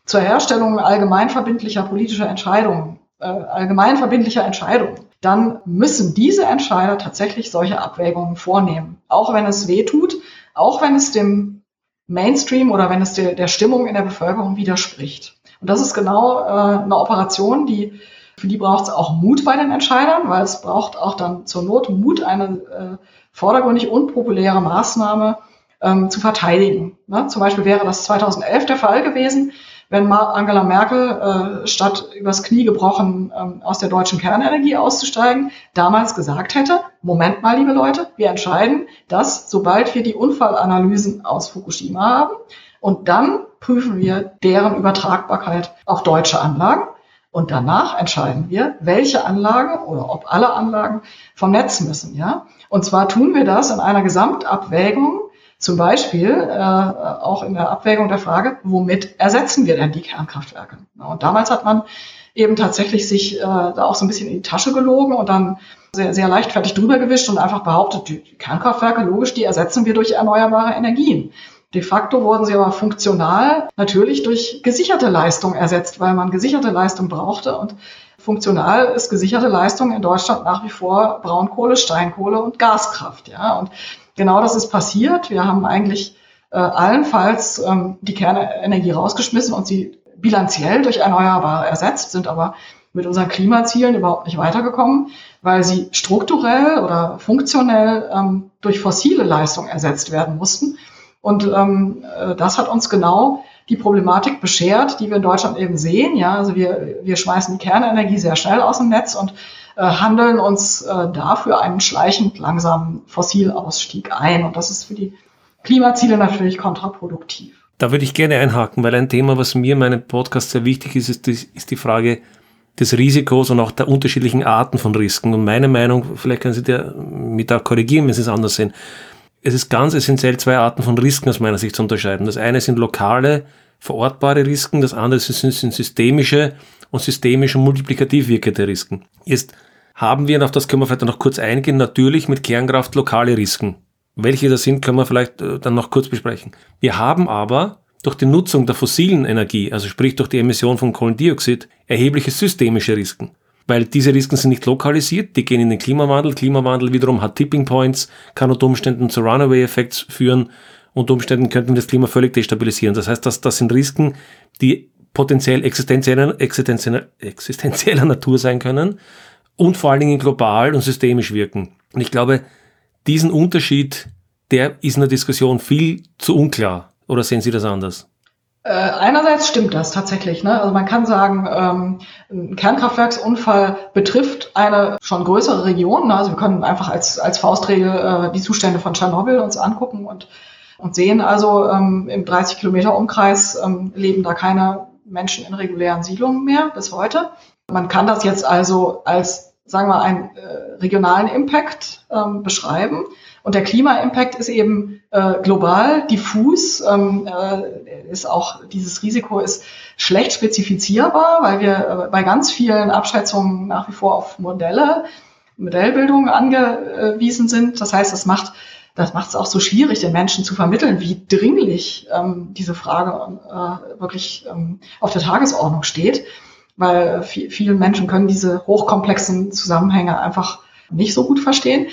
Speaker 3: zur Herstellung allgemeinverbindlicher politischer Entscheidungen, äh, allgemeinverbindlicher Entscheidungen, dann müssen diese Entscheider tatsächlich solche Abwägungen vornehmen. Auch wenn es weh tut, auch wenn es dem Mainstream oder wenn es der, der Stimmung in der Bevölkerung widerspricht. Und das ist genau äh, eine Operation, die für die braucht es auch Mut bei den Entscheidern, weil es braucht auch dann zur Not Mut, eine äh, vordergründig unpopuläre Maßnahme ähm, zu verteidigen. Ne? Zum Beispiel wäre das 2011 der Fall gewesen, wenn Angela Merkel äh, statt übers Knie gebrochen ähm, aus der deutschen Kernenergie auszusteigen, damals gesagt hätte, Moment mal, liebe Leute, wir entscheiden, dass sobald wir die Unfallanalysen aus Fukushima haben und dann prüfen wir deren Übertragbarkeit auf deutsche Anlagen. Und danach entscheiden wir, welche Anlagen oder ob alle Anlagen vom Netz müssen. Ja? Und zwar tun wir das in einer Gesamtabwägung, zum Beispiel äh, auch in der Abwägung der Frage, womit ersetzen wir denn die Kernkraftwerke? Und damals hat man eben tatsächlich sich äh, da auch so ein bisschen in die Tasche gelogen und dann sehr, sehr leichtfertig drüber gewischt und einfach behauptet, die Kernkraftwerke, logisch, die ersetzen wir durch erneuerbare Energien. De facto wurden sie aber funktional natürlich durch gesicherte Leistung ersetzt, weil man gesicherte Leistung brauchte. Und funktional ist gesicherte Leistung in Deutschland nach wie vor Braunkohle, Steinkohle und Gaskraft. Ja, und genau das ist passiert. Wir haben eigentlich äh, allenfalls ähm, die Kernenergie rausgeschmissen und sie bilanziell durch Erneuerbare ersetzt, sind aber mit unseren Klimazielen überhaupt nicht weitergekommen, weil sie strukturell oder funktionell ähm, durch fossile Leistung ersetzt werden mussten. Und ähm, äh, das hat uns genau die Problematik beschert, die wir in Deutschland eben sehen. Ja, also wir, wir schmeißen die Kernenergie sehr schnell aus dem Netz und äh, handeln uns äh, dafür einen schleichend langsamen Fossilausstieg ein. Und das ist für die Klimaziele natürlich kontraproduktiv.
Speaker 2: Da würde ich gerne einhaken, weil ein Thema, was mir in meinem Podcast sehr wichtig ist, ist die, ist die Frage des Risikos und auch der unterschiedlichen Arten von Risiken. Und meine Meinung, vielleicht können Sie da mit da korrigieren, wenn Sie es anders sehen es ist ganz essentiell, zwei Arten von Risiken aus meiner Sicht zu unterscheiden. Das eine sind lokale, verortbare Risiken, das andere sind, sind systemische und systemisch und multiplikativ wirkende Risiken. Jetzt haben wir, und auf das können wir vielleicht noch kurz eingehen, natürlich mit Kernkraft lokale Risiken. Welche das sind, können wir vielleicht äh, dann noch kurz besprechen. Wir haben aber durch die Nutzung der fossilen Energie, also sprich durch die Emission von Kohlendioxid, erhebliche systemische Risiken weil diese Risiken sind nicht lokalisiert, die gehen in den Klimawandel. Klimawandel wiederum hat Tipping Points, kann unter Umständen zu Runaway-Effekts führen. Unter Umständen könnten wir das Klima völlig destabilisieren. Das heißt, das, das sind Risiken, die potenziell existenzieller, existenzieller, existenzieller Natur sein können und vor allen Dingen global und systemisch wirken. Und ich glaube, diesen Unterschied, der ist in der Diskussion viel zu unklar. Oder sehen Sie das anders?
Speaker 3: Äh, einerseits stimmt das tatsächlich. Ne? Also man kann sagen, ähm, ein Kernkraftwerksunfall betrifft eine schon größere Region. Ne? Also wir können einfach als, als Faustregel äh, die Zustände von Tschernobyl uns angucken und, und sehen also, ähm, im 30 Kilometer Umkreis ähm, leben da keine Menschen in regulären Siedlungen mehr bis heute. Man kann das jetzt also als, sagen wir, einen äh, regionalen Impact ähm, beschreiben. Und der Klima-Impact ist eben äh, global, diffus, ähm, äh, ist auch, dieses Risiko ist schlecht spezifizierbar, weil wir äh, bei ganz vielen Abschätzungen nach wie vor auf Modelle, Modellbildung angewiesen sind. Das heißt, das macht das macht es auch so schwierig, den Menschen zu vermitteln, wie dringlich ähm, diese Frage äh, wirklich ähm, auf der Tagesordnung steht, weil viel, viele Menschen können diese hochkomplexen Zusammenhänge einfach nicht so gut verstehen.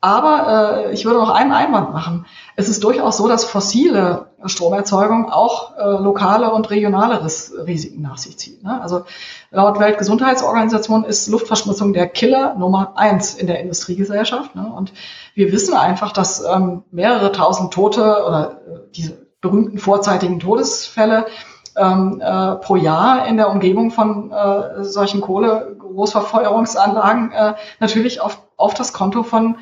Speaker 3: Aber äh, ich würde noch einen Einwand machen. Es ist durchaus so, dass fossile Stromerzeugung auch äh, lokale und regionale Ris Risiken nach sich zieht. Ne? Also laut Weltgesundheitsorganisation ist Luftverschmutzung der Killer Nummer eins in der Industriegesellschaft. Ne? Und wir wissen einfach, dass ähm, mehrere tausend Tote oder äh, diese berühmten vorzeitigen Todesfälle ähm, äh, pro Jahr in der Umgebung von äh, solchen Kohle-Großverfeuerungsanlagen äh, natürlich auf, auf das Konto von,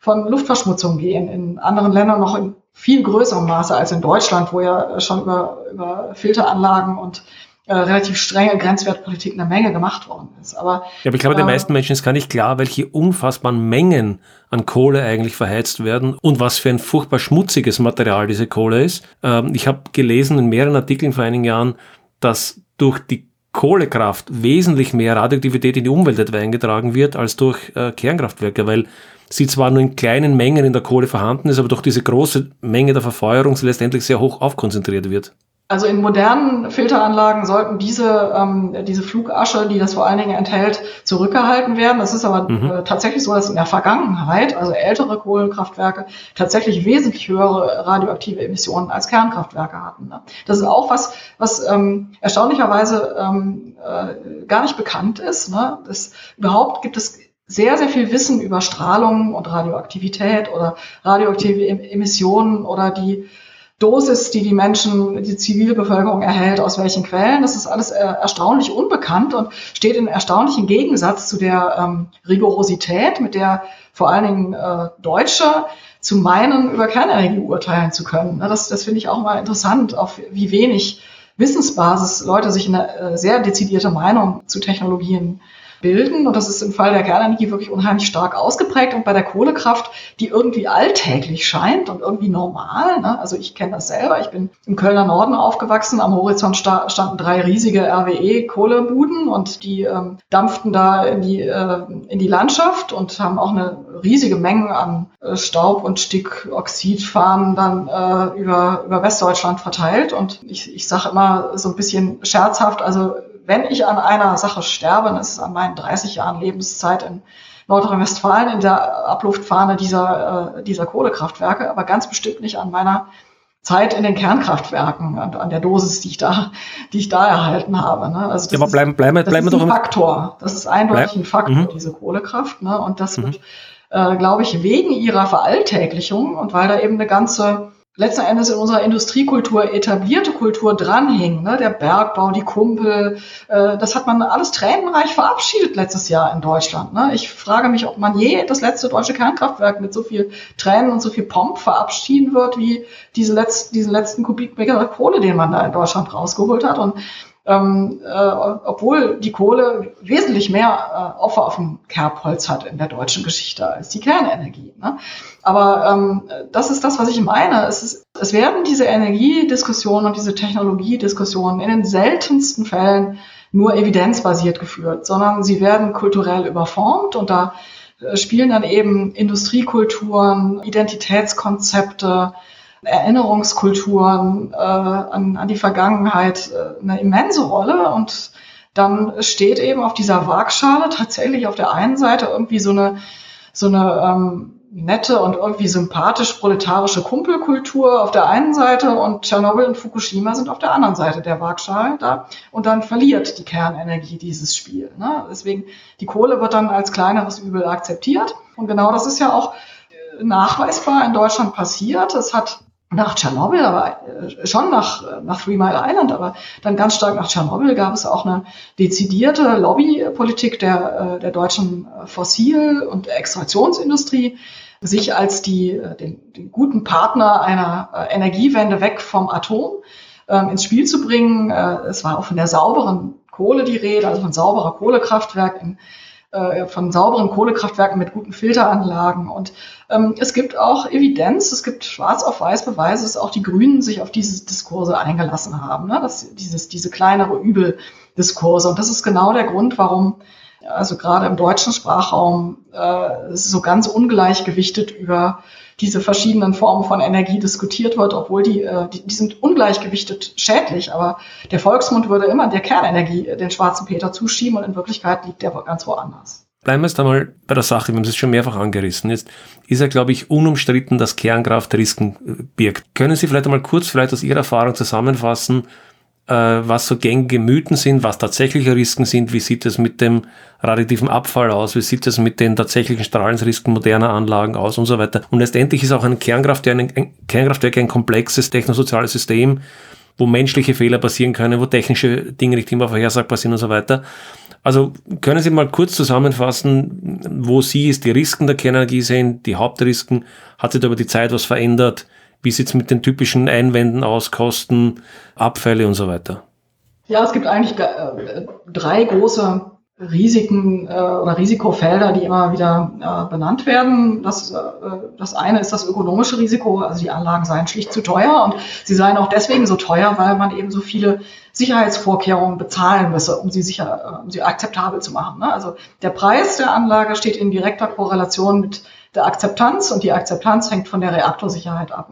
Speaker 3: von Luftverschmutzung gehen. In anderen Ländern noch in viel größerem Maße als in Deutschland, wo ja schon über, über Filteranlagen und äh, relativ strenge Grenzwertpolitik eine Menge gemacht worden ist. Aber,
Speaker 2: ja, aber ich glaube, den äh, meisten Menschen ist gar nicht klar, welche unfassbaren Mengen an Kohle eigentlich verheizt werden und was für ein furchtbar schmutziges Material diese Kohle ist. Ähm, ich habe gelesen in mehreren Artikeln vor einigen Jahren, dass durch die Kohlekraft wesentlich mehr Radioaktivität in die Umwelt etwa eingetragen wird als durch äh, Kernkraftwerke, weil sie zwar nur in kleinen Mengen in der Kohle vorhanden ist, aber durch diese große Menge der Verfeuerung sie letztendlich sehr hoch aufkonzentriert wird.
Speaker 3: Also in modernen Filteranlagen sollten diese, ähm, diese Flugasche, die das vor allen Dingen enthält, zurückgehalten werden. Das ist aber mhm. äh, tatsächlich so, dass in der Vergangenheit, also ältere Kohlenkraftwerke, tatsächlich wesentlich höhere radioaktive Emissionen als Kernkraftwerke hatten. Ne? Das ist auch was, was ähm, erstaunlicherweise ähm, äh, gar nicht bekannt ist. Ne? Das, überhaupt gibt es sehr, sehr viel Wissen über Strahlung und Radioaktivität oder radioaktive Emissionen oder die Dosis, die die Menschen, die Zivilbevölkerung erhält, aus welchen Quellen. Das ist alles äh, erstaunlich unbekannt und steht in erstaunlichen Gegensatz zu der ähm, Rigorosität, mit der vor allen Dingen äh, Deutsche zu meinen, über Kernenergie urteilen zu können. Das, das finde ich auch mal interessant, auf wie wenig Wissensbasis Leute sich eine äh, sehr dezidierte Meinung zu Technologien bilden. Und das ist im Fall der Kernenergie wirklich unheimlich stark ausgeprägt. Und bei der Kohlekraft, die irgendwie alltäglich scheint und irgendwie normal. Ne? Also ich kenne das selber. Ich bin im Kölner Norden aufgewachsen. Am Horizont standen drei riesige RWE-Kohlebuden und die ähm, dampften da in die, äh, in die Landschaft und haben auch eine riesige Menge an äh, Staub und Stickoxidfahnen dann äh, über, über Westdeutschland verteilt. Und ich, ich sage immer so ein bisschen scherzhaft, also wenn ich an einer Sache sterbe, dann ist es an meinen 30 Jahren Lebenszeit in Nordrhein-Westfalen in der Abluftfahne dieser, äh, dieser Kohlekraftwerke, aber ganz bestimmt nicht an meiner Zeit in den Kernkraftwerken, an, an der Dosis, die ich da, die ich da erhalten habe. Ne? Also das
Speaker 2: ja, aber bleiben, bleiben,
Speaker 3: das
Speaker 2: bleiben
Speaker 3: ist ein Faktor. Das ist eindeutig
Speaker 2: bleib,
Speaker 3: ein Faktor,
Speaker 2: mhm.
Speaker 3: diese Kohlekraft. Ne? Und das mhm. wird, äh, glaube ich, wegen ihrer Veralltäglichung und weil da eben eine ganze letzten Endes in unserer Industriekultur etablierte Kultur dranhing. Ne? Der Bergbau, die Kumpel, äh, das hat man alles tränenreich verabschiedet letztes Jahr in Deutschland. Ne? Ich frage mich, ob man je das letzte deutsche Kernkraftwerk mit so viel Tränen und so viel Pomp verabschieden wird, wie diese letzten, diesen letzten Kubikmeter Kohle, den man da in Deutschland rausgeholt hat. Und ähm, äh, obwohl die Kohle wesentlich mehr äh, Opfer auf dem Kerbholz hat in der deutschen Geschichte als die Kernenergie. Ne? Aber ähm, das ist das, was ich meine. Es, ist, es werden diese Energiediskussionen und diese Technologiediskussionen in den seltensten Fällen nur evidenzbasiert geführt, sondern sie werden kulturell überformt und da äh, spielen dann eben Industriekulturen, Identitätskonzepte, Erinnerungskulturen äh, an, an die Vergangenheit äh, eine immense Rolle und dann steht eben auf dieser Waagschale tatsächlich auf der einen Seite irgendwie so eine so eine ähm, nette und irgendwie sympathisch proletarische Kumpelkultur auf der einen Seite und Tschernobyl und Fukushima sind auf der anderen Seite der Waagschale da und dann verliert die Kernenergie dieses Spiel. Ne? Deswegen die Kohle wird dann als kleineres Übel akzeptiert und genau das ist ja auch äh, nachweisbar in Deutschland passiert. Es hat nach Tschernobyl, aber äh, schon nach, nach Three Mile Island, aber dann ganz stark nach Tschernobyl gab es auch eine dezidierte Lobbypolitik der, äh, der deutschen Fossil- und Extraktionsindustrie, sich als die, äh, den, den guten Partner einer Energiewende weg vom Atom ähm, ins Spiel zu bringen. Es war auch von der sauberen Kohle die Rede, also von sauberer Kohlekraftwerk in äh, von sauberen Kohlekraftwerken mit guten Filteranlagen. Und ähm, es gibt auch Evidenz, es gibt schwarz auf weiß Beweise, dass auch die Grünen sich auf diese Diskurse eingelassen haben, ne? dass dieses, diese kleinere Übeldiskurse. Und das ist genau der Grund, warum also gerade im deutschen Sprachraum äh, so ganz ungleichgewichtet über diese verschiedenen Formen von Energie diskutiert wird, obwohl die, äh, die, die sind ungleichgewichtet schädlich, aber der Volksmund würde immer der Kernenergie den schwarzen Peter zuschieben und in Wirklichkeit liegt der ganz woanders.
Speaker 2: Bleiben wir jetzt einmal bei der Sache, wir haben es schon mehrfach angerissen. Jetzt ist ja, glaube ich, unumstritten, dass Kernkraft Risiken äh, birgt. Können Sie vielleicht einmal kurz vielleicht aus Ihrer Erfahrung zusammenfassen, äh, was so gängige Mythen sind, was tatsächliche Risiken sind, wie sieht es mit dem radioaktiven Abfall aus, wie sieht es mit den tatsächlichen Strahlensrisiken moderner Anlagen aus und so weiter. Und letztendlich ist auch ein Kernkraftwerk ein, ein, Kernkraftwerk ein komplexes technosoziales System, wo menschliche Fehler passieren können, wo technische Dinge nicht immer vorhersagbar sind und so weiter. Also können Sie mal kurz zusammenfassen, wo Sie es die Risiken der Kernenergie sehen, die Hauptrisken, hat sich da über die Zeit was verändert, wie sieht es mit den typischen Einwänden aus, Kosten, Abfälle und so weiter?
Speaker 3: Ja, es gibt eigentlich äh, drei große Risiken äh, oder Risikofelder, die immer wieder äh, benannt werden. Das, äh, das eine ist das ökonomische Risiko, also die Anlagen seien schlicht zu teuer und sie seien auch deswegen so teuer, weil man eben so viele Sicherheitsvorkehrungen bezahlen müsse, um sie sicher, äh, um sie akzeptabel zu machen. Ne? Also der Preis der Anlage steht in direkter Korrelation mit der Akzeptanz und die Akzeptanz hängt von der Reaktorsicherheit ab.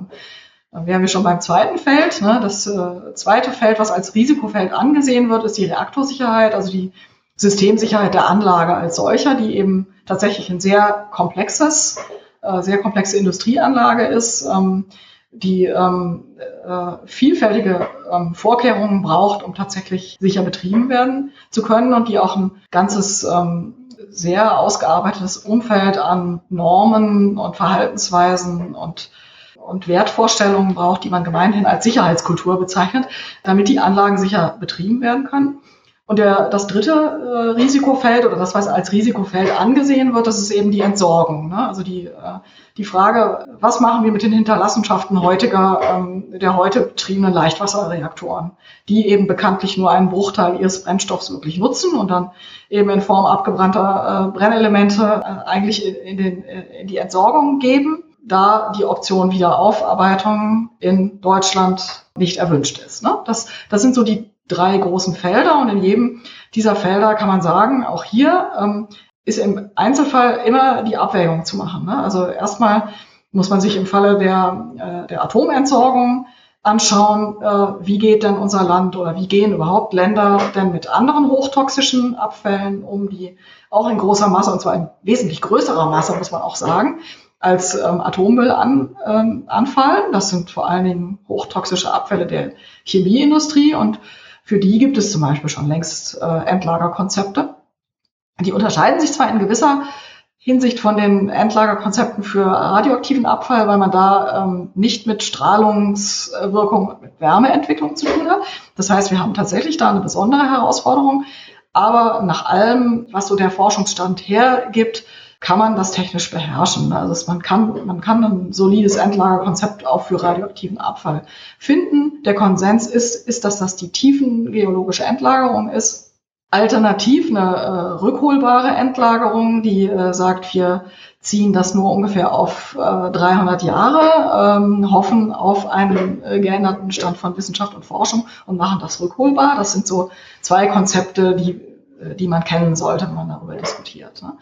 Speaker 3: Dann wären wir schon beim zweiten Feld. Ne? Das äh, zweite Feld, was als Risikofeld angesehen wird, ist die Reaktorsicherheit, also die Systemsicherheit der Anlage als solcher, die eben tatsächlich ein sehr komplexes, äh, sehr komplexe Industrieanlage ist, ähm, die ähm, äh, vielfältige ähm, Vorkehrungen braucht, um tatsächlich sicher betrieben werden zu können und die auch ein ganzes ähm, sehr ausgearbeitetes Umfeld an Normen und Verhaltensweisen und und Wertvorstellungen braucht, die man gemeinhin als Sicherheitskultur bezeichnet, damit die Anlagen sicher betrieben werden können. Und der, das dritte äh, Risikofeld oder das, was als Risikofeld angesehen wird, das ist eben die Entsorgung. Ne? Also die, äh, die Frage, was machen wir mit den Hinterlassenschaften heutiger, ähm, der heute betriebenen Leichtwasserreaktoren, die eben bekanntlich nur einen Bruchteil ihres Brennstoffs wirklich nutzen und dann eben in Form abgebrannter äh, Brennelemente äh, eigentlich in, in, den, in die Entsorgung geben, da die Option Wiederaufarbeitung in Deutschland nicht erwünscht ist. Ne? Das, das sind so die drei großen Felder und in jedem dieser Felder kann man sagen, auch hier ähm, ist im Einzelfall immer die Abwägung zu machen. Ne? Also erstmal muss man sich im Falle der, äh, der Atomentsorgung anschauen, äh, wie geht denn unser Land oder wie gehen überhaupt Länder denn mit anderen hochtoxischen Abfällen um, die auch in großer Masse, und zwar in wesentlich größerer Masse, muss man auch sagen, als ähm, Atommüll an, ähm, anfallen. Das sind vor allen Dingen hochtoxische Abfälle der Chemieindustrie und für die gibt es zum Beispiel schon längst äh, Endlagerkonzepte. Die unterscheiden sich zwar in gewisser Hinsicht von den Endlagerkonzepten für radioaktiven Abfall, weil man da ähm, nicht mit Strahlungswirkung mit Wärmeentwicklung zu tun hat. Das heißt, wir haben tatsächlich da eine besondere Herausforderung. Aber nach allem, was so der Forschungsstand hergibt, kann man das technisch beherrschen. Also man kann, man kann ein solides Endlagerkonzept auch für radioaktiven Abfall finden. Der Konsens ist, ist, dass das die tiefengeologische Endlagerung ist. Alternativ eine äh, rückholbare Endlagerung, die äh, sagt, wir ziehen das nur ungefähr auf äh, 300 Jahre, ähm, hoffen auf einen äh, geänderten Stand von Wissenschaft und Forschung und machen das rückholbar. Das sind so zwei Konzepte, die, äh, die man kennen sollte, wenn man darüber diskutiert. Ne?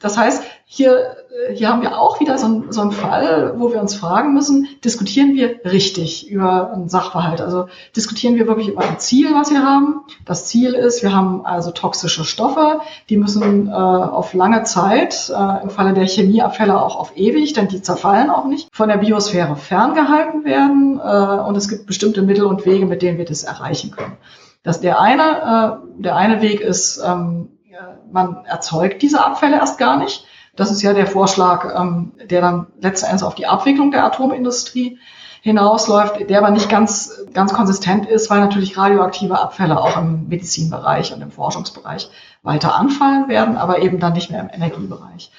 Speaker 3: Das heißt, hier, äh, hier haben wir auch wieder so, ein, so einen Fall, wo wir uns fragen müssen, diskutieren wir richtig über einen Sachverhalt? Also diskutieren wir wirklich über ein Ziel, was wir haben? Das Ziel ist, wir haben also toxische Stoffe, die müssen äh, auf lange Zeit, äh, im Falle der Chemieabfälle auch auf ewig, denn die zerfallen auch nicht, von der Biosphäre ferngehalten werden. Äh, und es gibt bestimmte Mittel und Wege, mit denen wir das erreichen können. Das, der, eine, äh, der eine Weg ist, ähm, man erzeugt diese Abfälle erst gar nicht. Das ist ja der Vorschlag, ähm, der dann letzten Endes auf die Abwicklung der Atomindustrie hinausläuft, der aber nicht ganz, ganz konsistent ist, weil natürlich radioaktive Abfälle auch im Medizinbereich und im Forschungsbereich weiter anfallen werden, aber eben dann nicht mehr im Energiebereich.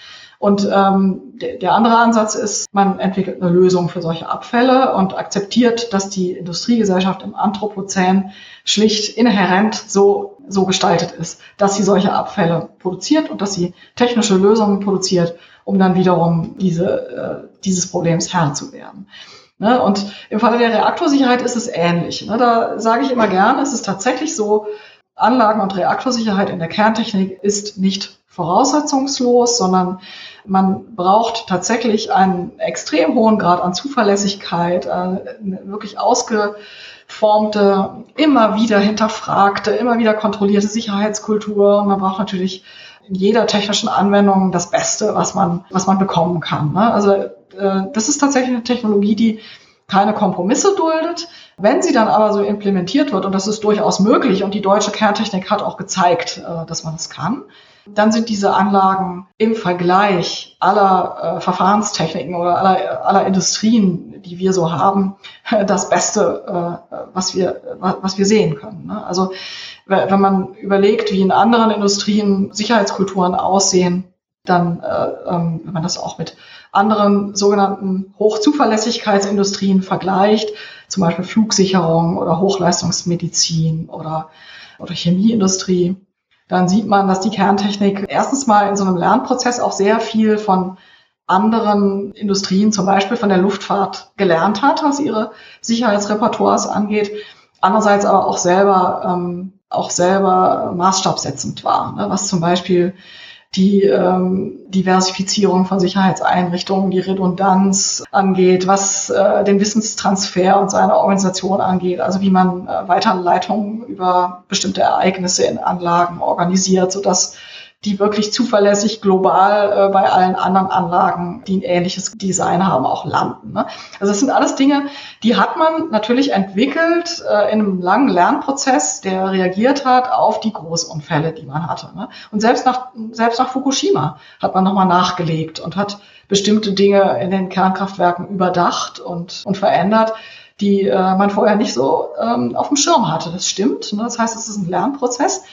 Speaker 3: Und ähm, der, der andere Ansatz ist, man entwickelt eine Lösung für solche Abfälle und akzeptiert, dass die Industriegesellschaft im Anthropozän schlicht inhärent so, so gestaltet ist, dass sie solche Abfälle produziert und dass sie technische Lösungen produziert, um dann wiederum diese, äh, dieses Problems Herr zu werden. Ne? Und im Falle der Reaktorsicherheit ist es ähnlich. Ne? Da sage ich immer gern, es ist tatsächlich so, Anlagen- und Reaktorsicherheit in der Kerntechnik ist nicht voraussetzungslos, sondern man braucht tatsächlich einen extrem hohen Grad an Zuverlässigkeit, eine wirklich ausgeformte, immer wieder hinterfragte, immer wieder kontrollierte Sicherheitskultur. Und man braucht natürlich in jeder technischen Anwendung das Beste, was man, was man bekommen kann. Ne? Also äh, das ist tatsächlich eine Technologie, die keine Kompromisse duldet. Wenn sie dann aber so implementiert wird, und das ist durchaus möglich, und die deutsche Kerntechnik hat auch gezeigt, äh, dass man es kann, dann sind diese Anlagen im Vergleich aller äh, Verfahrenstechniken oder aller, aller Industrien, die wir so haben, das Beste, äh, was, wir, was wir sehen können. Ne? Also wenn man überlegt, wie in anderen Industrien Sicherheitskulturen aussehen, dann, äh, ähm, wenn man das auch mit anderen sogenannten Hochzuverlässigkeitsindustrien vergleicht, zum Beispiel Flugsicherung oder Hochleistungsmedizin oder, oder Chemieindustrie, dann sieht man, dass die Kerntechnik erstens mal in so einem Lernprozess auch sehr viel von anderen Industrien, zum Beispiel von der Luftfahrt, gelernt hat, was ihre Sicherheitsrepertoires angeht. Andererseits aber auch selber, ähm, auch selber maßstabsetzend war, ne? was zum Beispiel die ähm, Diversifizierung von Sicherheitseinrichtungen, die Redundanz angeht, was äh, den Wissenstransfer und seine Organisation angeht, also wie man äh, Weiterleitungen über bestimmte Ereignisse in Anlagen organisiert, sodass die wirklich zuverlässig global äh, bei allen anderen Anlagen, die ein ähnliches Design haben, auch landen. Ne? Also das sind alles Dinge, die hat man natürlich entwickelt äh, in einem langen Lernprozess, der reagiert hat auf die Großunfälle, die man hatte. Ne? Und selbst nach, selbst nach Fukushima hat man nochmal nachgelegt und hat bestimmte Dinge in den Kernkraftwerken überdacht und, und verändert die äh, man vorher nicht so ähm, auf dem Schirm hatte. Das stimmt. Ne? Das heißt, es ist ein Lernprozess.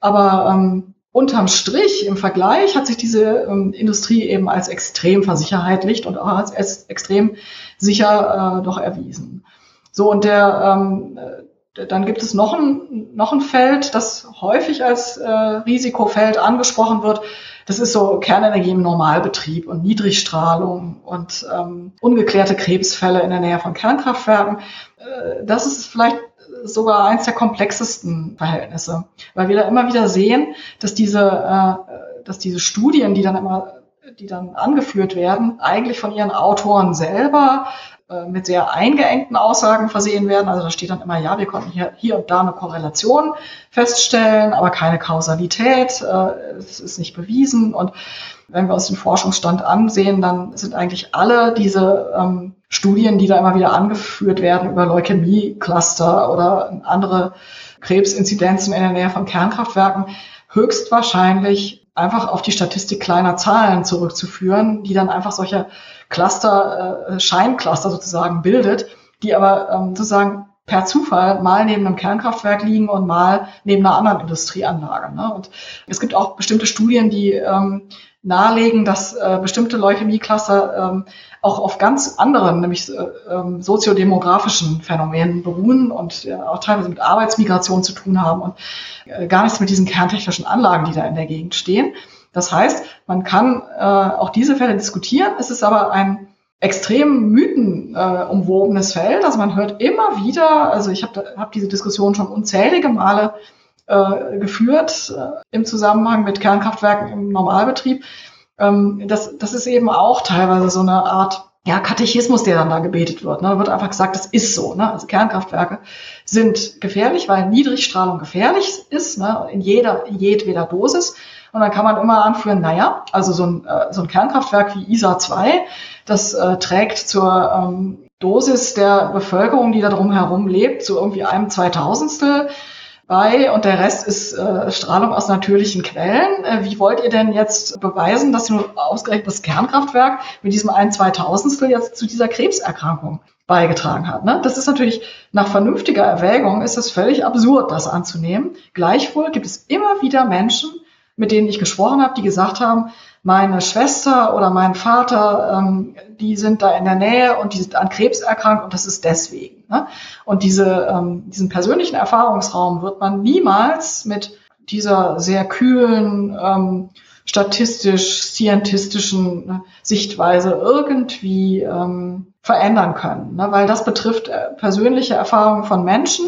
Speaker 3: Aber ähm, unterm Strich im Vergleich hat sich diese ähm, Industrie eben als extrem versicherheitlicht und auch als, als extrem sicher äh, doch erwiesen. So, und der, ähm, äh, dann gibt es noch ein, noch ein Feld, das häufig als äh, Risikofeld angesprochen wird. Das ist so Kernenergie im Normalbetrieb und Niedrigstrahlung und ähm, ungeklärte Krebsfälle in der Nähe von Kernkraftwerken. Äh, das ist vielleicht sogar eins der komplexesten Verhältnisse, weil wir da immer wieder sehen, dass diese, äh, dass diese Studien, die dann immer, die dann angeführt werden, eigentlich von ihren Autoren selber äh, mit sehr eingeengten Aussagen versehen werden. Also da steht dann immer, ja, wir konnten hier, hier und da eine Korrelation feststellen, aber keine Kausalität, äh, es ist nicht bewiesen. Und wenn wir uns den Forschungsstand ansehen, dann sind eigentlich alle diese ähm, Studien, die da immer wieder angeführt werden über Leukämie-Cluster oder andere Krebsinzidenzen in der Nähe von Kernkraftwerken, höchstwahrscheinlich einfach auf die Statistik kleiner Zahlen zurückzuführen, die dann einfach solche Cluster, äh, Scheincluster sozusagen bildet, die aber ähm, sozusagen per Zufall mal neben einem Kernkraftwerk liegen und mal neben einer anderen Industrieanlage. Ne? Und es gibt auch bestimmte Studien, die ähm, nahelegen, dass äh, bestimmte Leukämie-Cluster ähm, auch auf ganz anderen, nämlich äh, ähm, soziodemografischen Phänomenen beruhen und äh, auch teilweise mit Arbeitsmigration zu tun haben und äh, gar nichts mit diesen kerntechnischen Anlagen, die da in der Gegend stehen. Das heißt, man kann äh, auch diese Fälle diskutieren. Es ist aber ein extrem mythenumwobenes äh, Feld. Also man hört immer wieder, also ich habe hab diese Diskussion schon unzählige Male äh, geführt äh, im Zusammenhang mit Kernkraftwerken im Normalbetrieb. Ähm, das, das ist eben auch teilweise so eine Art ja, Katechismus, der dann da gebetet wird. Ne? Da wird einfach gesagt, das ist so. Ne? Also Kernkraftwerke sind gefährlich, weil Niedrigstrahlung gefährlich ist, ne? in jeder, jedweder Dosis. Und dann kann man immer anführen, naja, also so ein, äh, so ein Kernkraftwerk wie ISA 2, das äh, trägt zur ähm, Dosis der Bevölkerung, die da drumherum lebt, zu irgendwie einem Zweitausendstel bei und der Rest ist äh, Strahlung aus natürlichen Quellen. Äh, wie wollt ihr denn jetzt beweisen, dass nur ausgerechnet das Kernkraftwerk mit diesem ein Zweitausendstel jetzt zu dieser Krebserkrankung beigetragen hat? Ne? Das ist natürlich nach vernünftiger Erwägung ist es völlig absurd, das anzunehmen. Gleichwohl gibt es immer wieder Menschen, mit denen ich gesprochen habe, die gesagt haben, meine Schwester oder mein Vater, ähm, die sind da in der Nähe und die sind an Krebs erkrankt und das ist deswegen. Ne? Und diese, ähm, diesen persönlichen Erfahrungsraum wird man niemals mit dieser sehr kühlen, ähm, statistisch, scientistischen ne, Sichtweise irgendwie ähm, verändern können, ne? weil das betrifft äh, persönliche Erfahrungen von Menschen.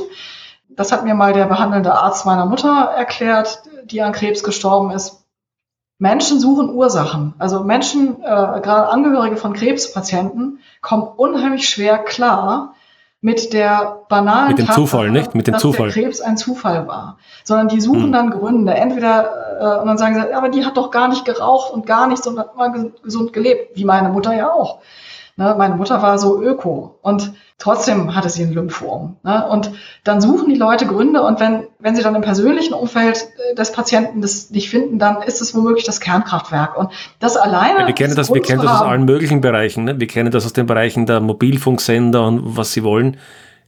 Speaker 3: Das hat mir mal der behandelnde Arzt meiner Mutter erklärt, die an Krebs gestorben ist Menschen suchen Ursachen. Also Menschen, äh, gerade Angehörige von Krebspatienten, kommen unheimlich schwer klar mit der banalen
Speaker 2: mit dem Tatsache, Zufall, nicht? Mit dem
Speaker 3: dass
Speaker 2: Zufall.
Speaker 3: der Krebs ein Zufall war, sondern die suchen hm. dann Gründe. Entweder äh, und dann sagen sie, aber die hat doch gar nicht geraucht und gar nichts und hat mal gesund gelebt, wie meine Mutter ja auch. Ne? Meine Mutter war so öko und trotzdem hatte sie ein Lymphom. Ne? Und dann suchen die Leute Gründe und wenn, wenn sie dann im persönlichen Umfeld äh, des Patienten das nicht finden, dann ist es womöglich das Kernkraftwerk. Und das alleine.
Speaker 2: Ja, wir kennen das, wir kennen das aus allen möglichen Bereichen. Ne? Wir kennen das aus den Bereichen der Mobilfunksender und was sie wollen.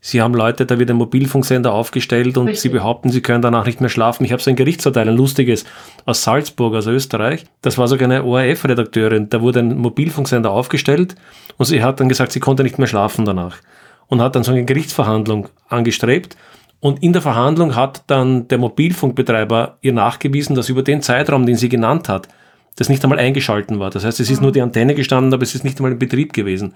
Speaker 2: Sie haben Leute, da wird ein Mobilfunksender aufgestellt und Richtig. sie behaupten, sie können danach nicht mehr schlafen. Ich habe so ein Gerichtsurteil, ein lustiges, aus Salzburg, aus Österreich. Das war sogar eine ORF-Redakteurin. Da wurde ein Mobilfunksender aufgestellt und sie hat dann gesagt, sie konnte nicht mehr schlafen danach. Und hat dann so eine Gerichtsverhandlung angestrebt. Und in der Verhandlung hat dann der Mobilfunkbetreiber ihr nachgewiesen, dass über den Zeitraum, den sie genannt hat, das nicht einmal eingeschalten war. Das heißt, es ist mhm. nur die Antenne gestanden, aber es ist nicht einmal in Betrieb gewesen.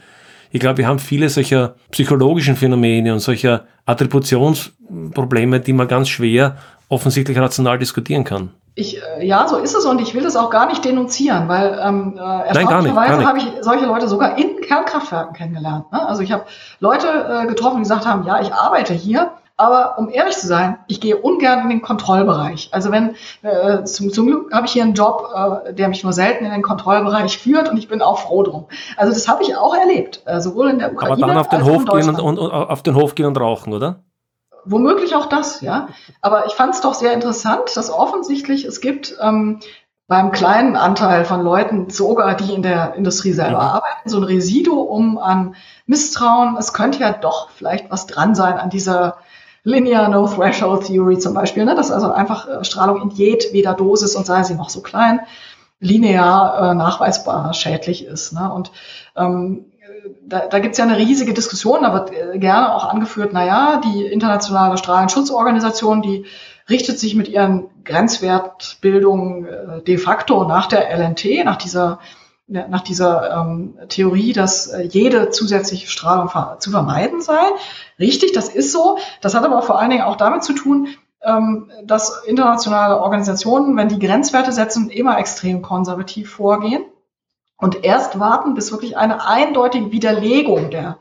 Speaker 2: Ich glaube, wir haben viele solcher psychologischen Phänomene und solcher Attributionsprobleme, die man ganz schwer offensichtlich rational diskutieren kann.
Speaker 3: Ich, äh, ja, so ist es und ich will das auch gar nicht denunzieren, weil ähm, äh, erstaunlicherweise habe ich solche Leute sogar in Kernkraftwerken kennengelernt. Ne? Also ich habe Leute äh, getroffen, die gesagt haben, ja, ich arbeite hier aber um ehrlich zu sein, ich gehe ungern in den Kontrollbereich. Also wenn äh, zum, zum Glück habe ich hier einen Job, äh, der mich nur selten in den Kontrollbereich führt und ich bin auch froh drum. Also das habe ich auch erlebt, äh, sowohl in der
Speaker 2: Ukraine Aber dann auf den Hof gehen und, und, und auf den Hof gehen und rauchen, oder?
Speaker 3: Womöglich auch das, ja. Aber ich fand es doch sehr interessant, dass offensichtlich es gibt ähm, beim kleinen Anteil von Leuten, sogar die in der Industrie selber mhm. arbeiten, so ein Residuum an Misstrauen. Es könnte ja doch vielleicht was dran sein an dieser Linear No Threshold Theory zum Beispiel, ne? dass also einfach äh, Strahlung in jedweder Dosis und sei sie noch so klein, linear äh, nachweisbar schädlich ist. Ne? Und ähm, da, da gibt es ja eine riesige Diskussion, da wird äh, gerne auch angeführt, na ja, die internationale Strahlenschutzorganisation, die richtet sich mit ihren Grenzwertbildungen äh, de facto nach der LNT, nach dieser nach dieser ähm, Theorie, dass äh, jede zusätzliche Strahlung zu vermeiden sei. Richtig, das ist so. Das hat aber vor allen Dingen auch damit zu tun, ähm, dass internationale Organisationen, wenn die Grenzwerte setzen, immer extrem konservativ vorgehen und erst warten, bis wirklich eine eindeutige Widerlegung der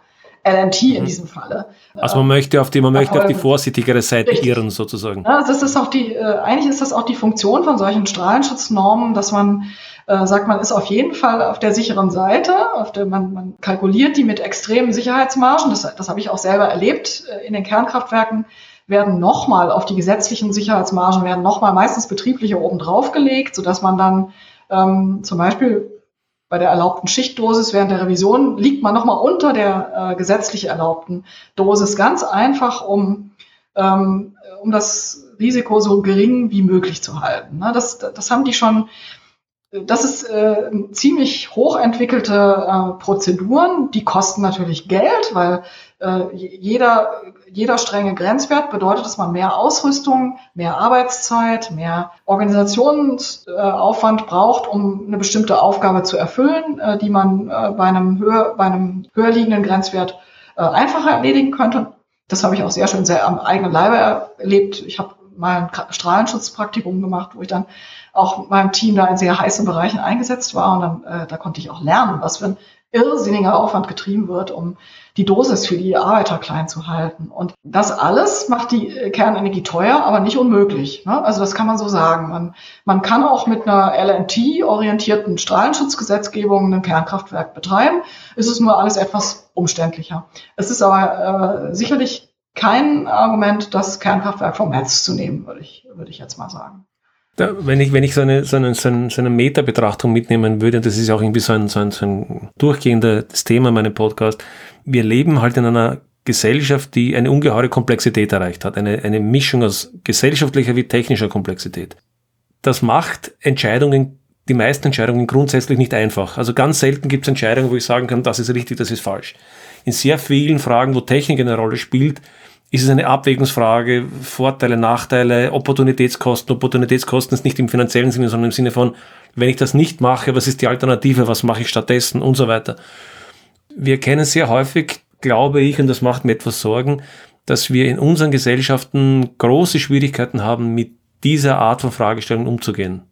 Speaker 3: LNT in mhm. diesem Falle.
Speaker 2: Also man möchte auf die, man möchte auf die vorsichtigere Seite Richtig. irren sozusagen.
Speaker 3: Ja, das ist auch die, äh, eigentlich ist das auch die Funktion von solchen Strahlenschutznormen, dass man äh, sagt, man ist auf jeden Fall auf der sicheren Seite, auf der man, man kalkuliert die mit extremen Sicherheitsmargen. Das, das habe ich auch selber erlebt. Äh, in den Kernkraftwerken werden nochmal auf die gesetzlichen Sicherheitsmargen werden nochmal meistens betriebliche oben drauf gelegt, sodass man dann ähm, zum Beispiel bei der erlaubten Schichtdosis während der Revision liegt man nochmal unter der äh, gesetzlich erlaubten Dosis, ganz einfach, um, ähm, um das Risiko so gering wie möglich zu halten. Ne? Das, das haben die schon das ist äh, ziemlich hochentwickelte äh, Prozeduren. Die kosten natürlich Geld, weil jeder, jeder strenge Grenzwert bedeutet, dass man mehr Ausrüstung, mehr Arbeitszeit, mehr Organisationsaufwand braucht, um eine bestimmte Aufgabe zu erfüllen, äh, die man äh, bei, einem höher, bei einem höher liegenden Grenzwert äh, einfacher erledigen könnte. Das habe ich auch sehr schön sehr am eigenen Leibe erlebt. Ich habe mal ein Strahlenschutzpraktikum gemacht, wo ich dann auch meinem Team da in sehr heißen Bereichen eingesetzt war. Und dann, äh, da konnte ich auch lernen, was für ein irrsinniger Aufwand getrieben wird, um die Dosis für die Arbeiter klein zu halten. Und das alles macht die Kernenergie teuer, aber nicht unmöglich. Ne? Also das kann man so sagen. Man, man kann auch mit einer LNT-orientierten Strahlenschutzgesetzgebung ein Kernkraftwerk betreiben. Es ist nur alles etwas umständlicher. Es ist aber äh, sicherlich kein Argument, das Kernkraftwerk vom Netz zu nehmen, würde ich, würde ich jetzt mal sagen.
Speaker 2: Da, wenn ich, wenn ich so eine, so eine, so eine, so eine Meta-Betrachtung mitnehmen würde, das ist auch irgendwie so ein, so ein, so ein durchgehendes Thema in meinem Podcast, wir leben halt in einer Gesellschaft, die eine ungeheure Komplexität erreicht hat, eine, eine Mischung aus gesellschaftlicher wie technischer Komplexität. Das macht Entscheidungen, die meisten Entscheidungen grundsätzlich nicht einfach. Also ganz selten gibt es Entscheidungen, wo ich sagen kann, das ist richtig, das ist falsch. In sehr vielen Fragen, wo Technik eine Rolle spielt, ist es eine Abwägungsfrage, Vorteile, Nachteile, Opportunitätskosten. Opportunitätskosten ist nicht im finanziellen Sinne, sondern im Sinne von, wenn ich das nicht mache, was ist die Alternative, was mache ich stattdessen und so weiter. Wir kennen sehr häufig, glaube ich, und das macht mir etwas Sorgen, dass wir in unseren Gesellschaften große Schwierigkeiten haben, mit dieser Art von Fragestellungen umzugehen.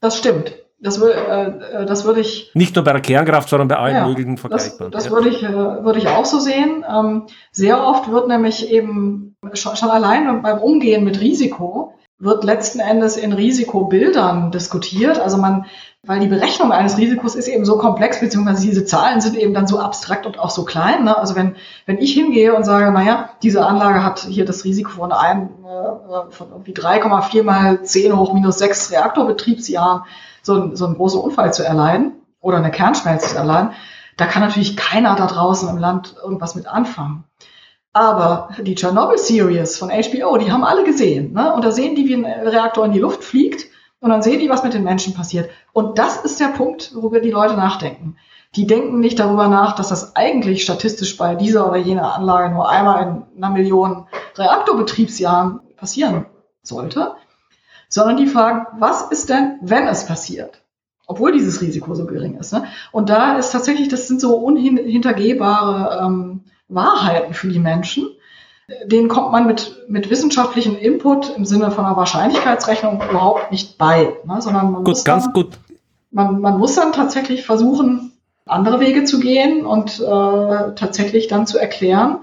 Speaker 3: Das stimmt. Das, äh, äh, das würde ich.
Speaker 2: Nicht nur bei der Kernkraft, sondern bei allen ja, möglichen
Speaker 3: Vergleichbaren. Das, das ja. würde, ich, äh, würde ich auch so sehen. Ähm, sehr oft wird nämlich eben schon, schon allein beim Umgehen mit Risiko wird letzten Endes in Risikobildern diskutiert. Also man, weil die Berechnung eines Risikos ist eben so komplex, beziehungsweise diese Zahlen sind eben dann so abstrakt und auch so klein. Ne? Also wenn, wenn ich hingehe und sage, naja, diese Anlage hat hier das Risiko von einem, äh, von irgendwie 3,4 mal 10 hoch minus 6 Reaktorbetriebsjahren, so, so einen großen Unfall zu erleiden oder eine Kernschmelze zu erleiden, da kann natürlich keiner da draußen im Land irgendwas mit anfangen. Aber die Chernobyl-Series von HBO, die haben alle gesehen. Ne? Und da sehen die, wie ein Reaktor in die Luft fliegt. Und dann sehen die, was mit den Menschen passiert. Und das ist der Punkt, worüber die Leute nachdenken. Die denken nicht darüber nach, dass das eigentlich statistisch bei dieser oder jener Anlage nur einmal in einer Million Reaktorbetriebsjahren passieren sollte, sondern die fragen, was ist denn, wenn es passiert? Obwohl dieses Risiko so gering ist. Ne? Und da ist tatsächlich, das sind so unhintergehbare ähm, Wahrheiten für die Menschen. Denen kommt man mit, mit wissenschaftlichem Input im Sinne von einer Wahrscheinlichkeitsrechnung überhaupt nicht bei, ne? sondern man
Speaker 2: gut,
Speaker 3: muss
Speaker 2: ganz
Speaker 3: dann,
Speaker 2: gut.
Speaker 3: Man, man muss dann tatsächlich versuchen, andere Wege zu gehen und äh, tatsächlich dann zu erklären,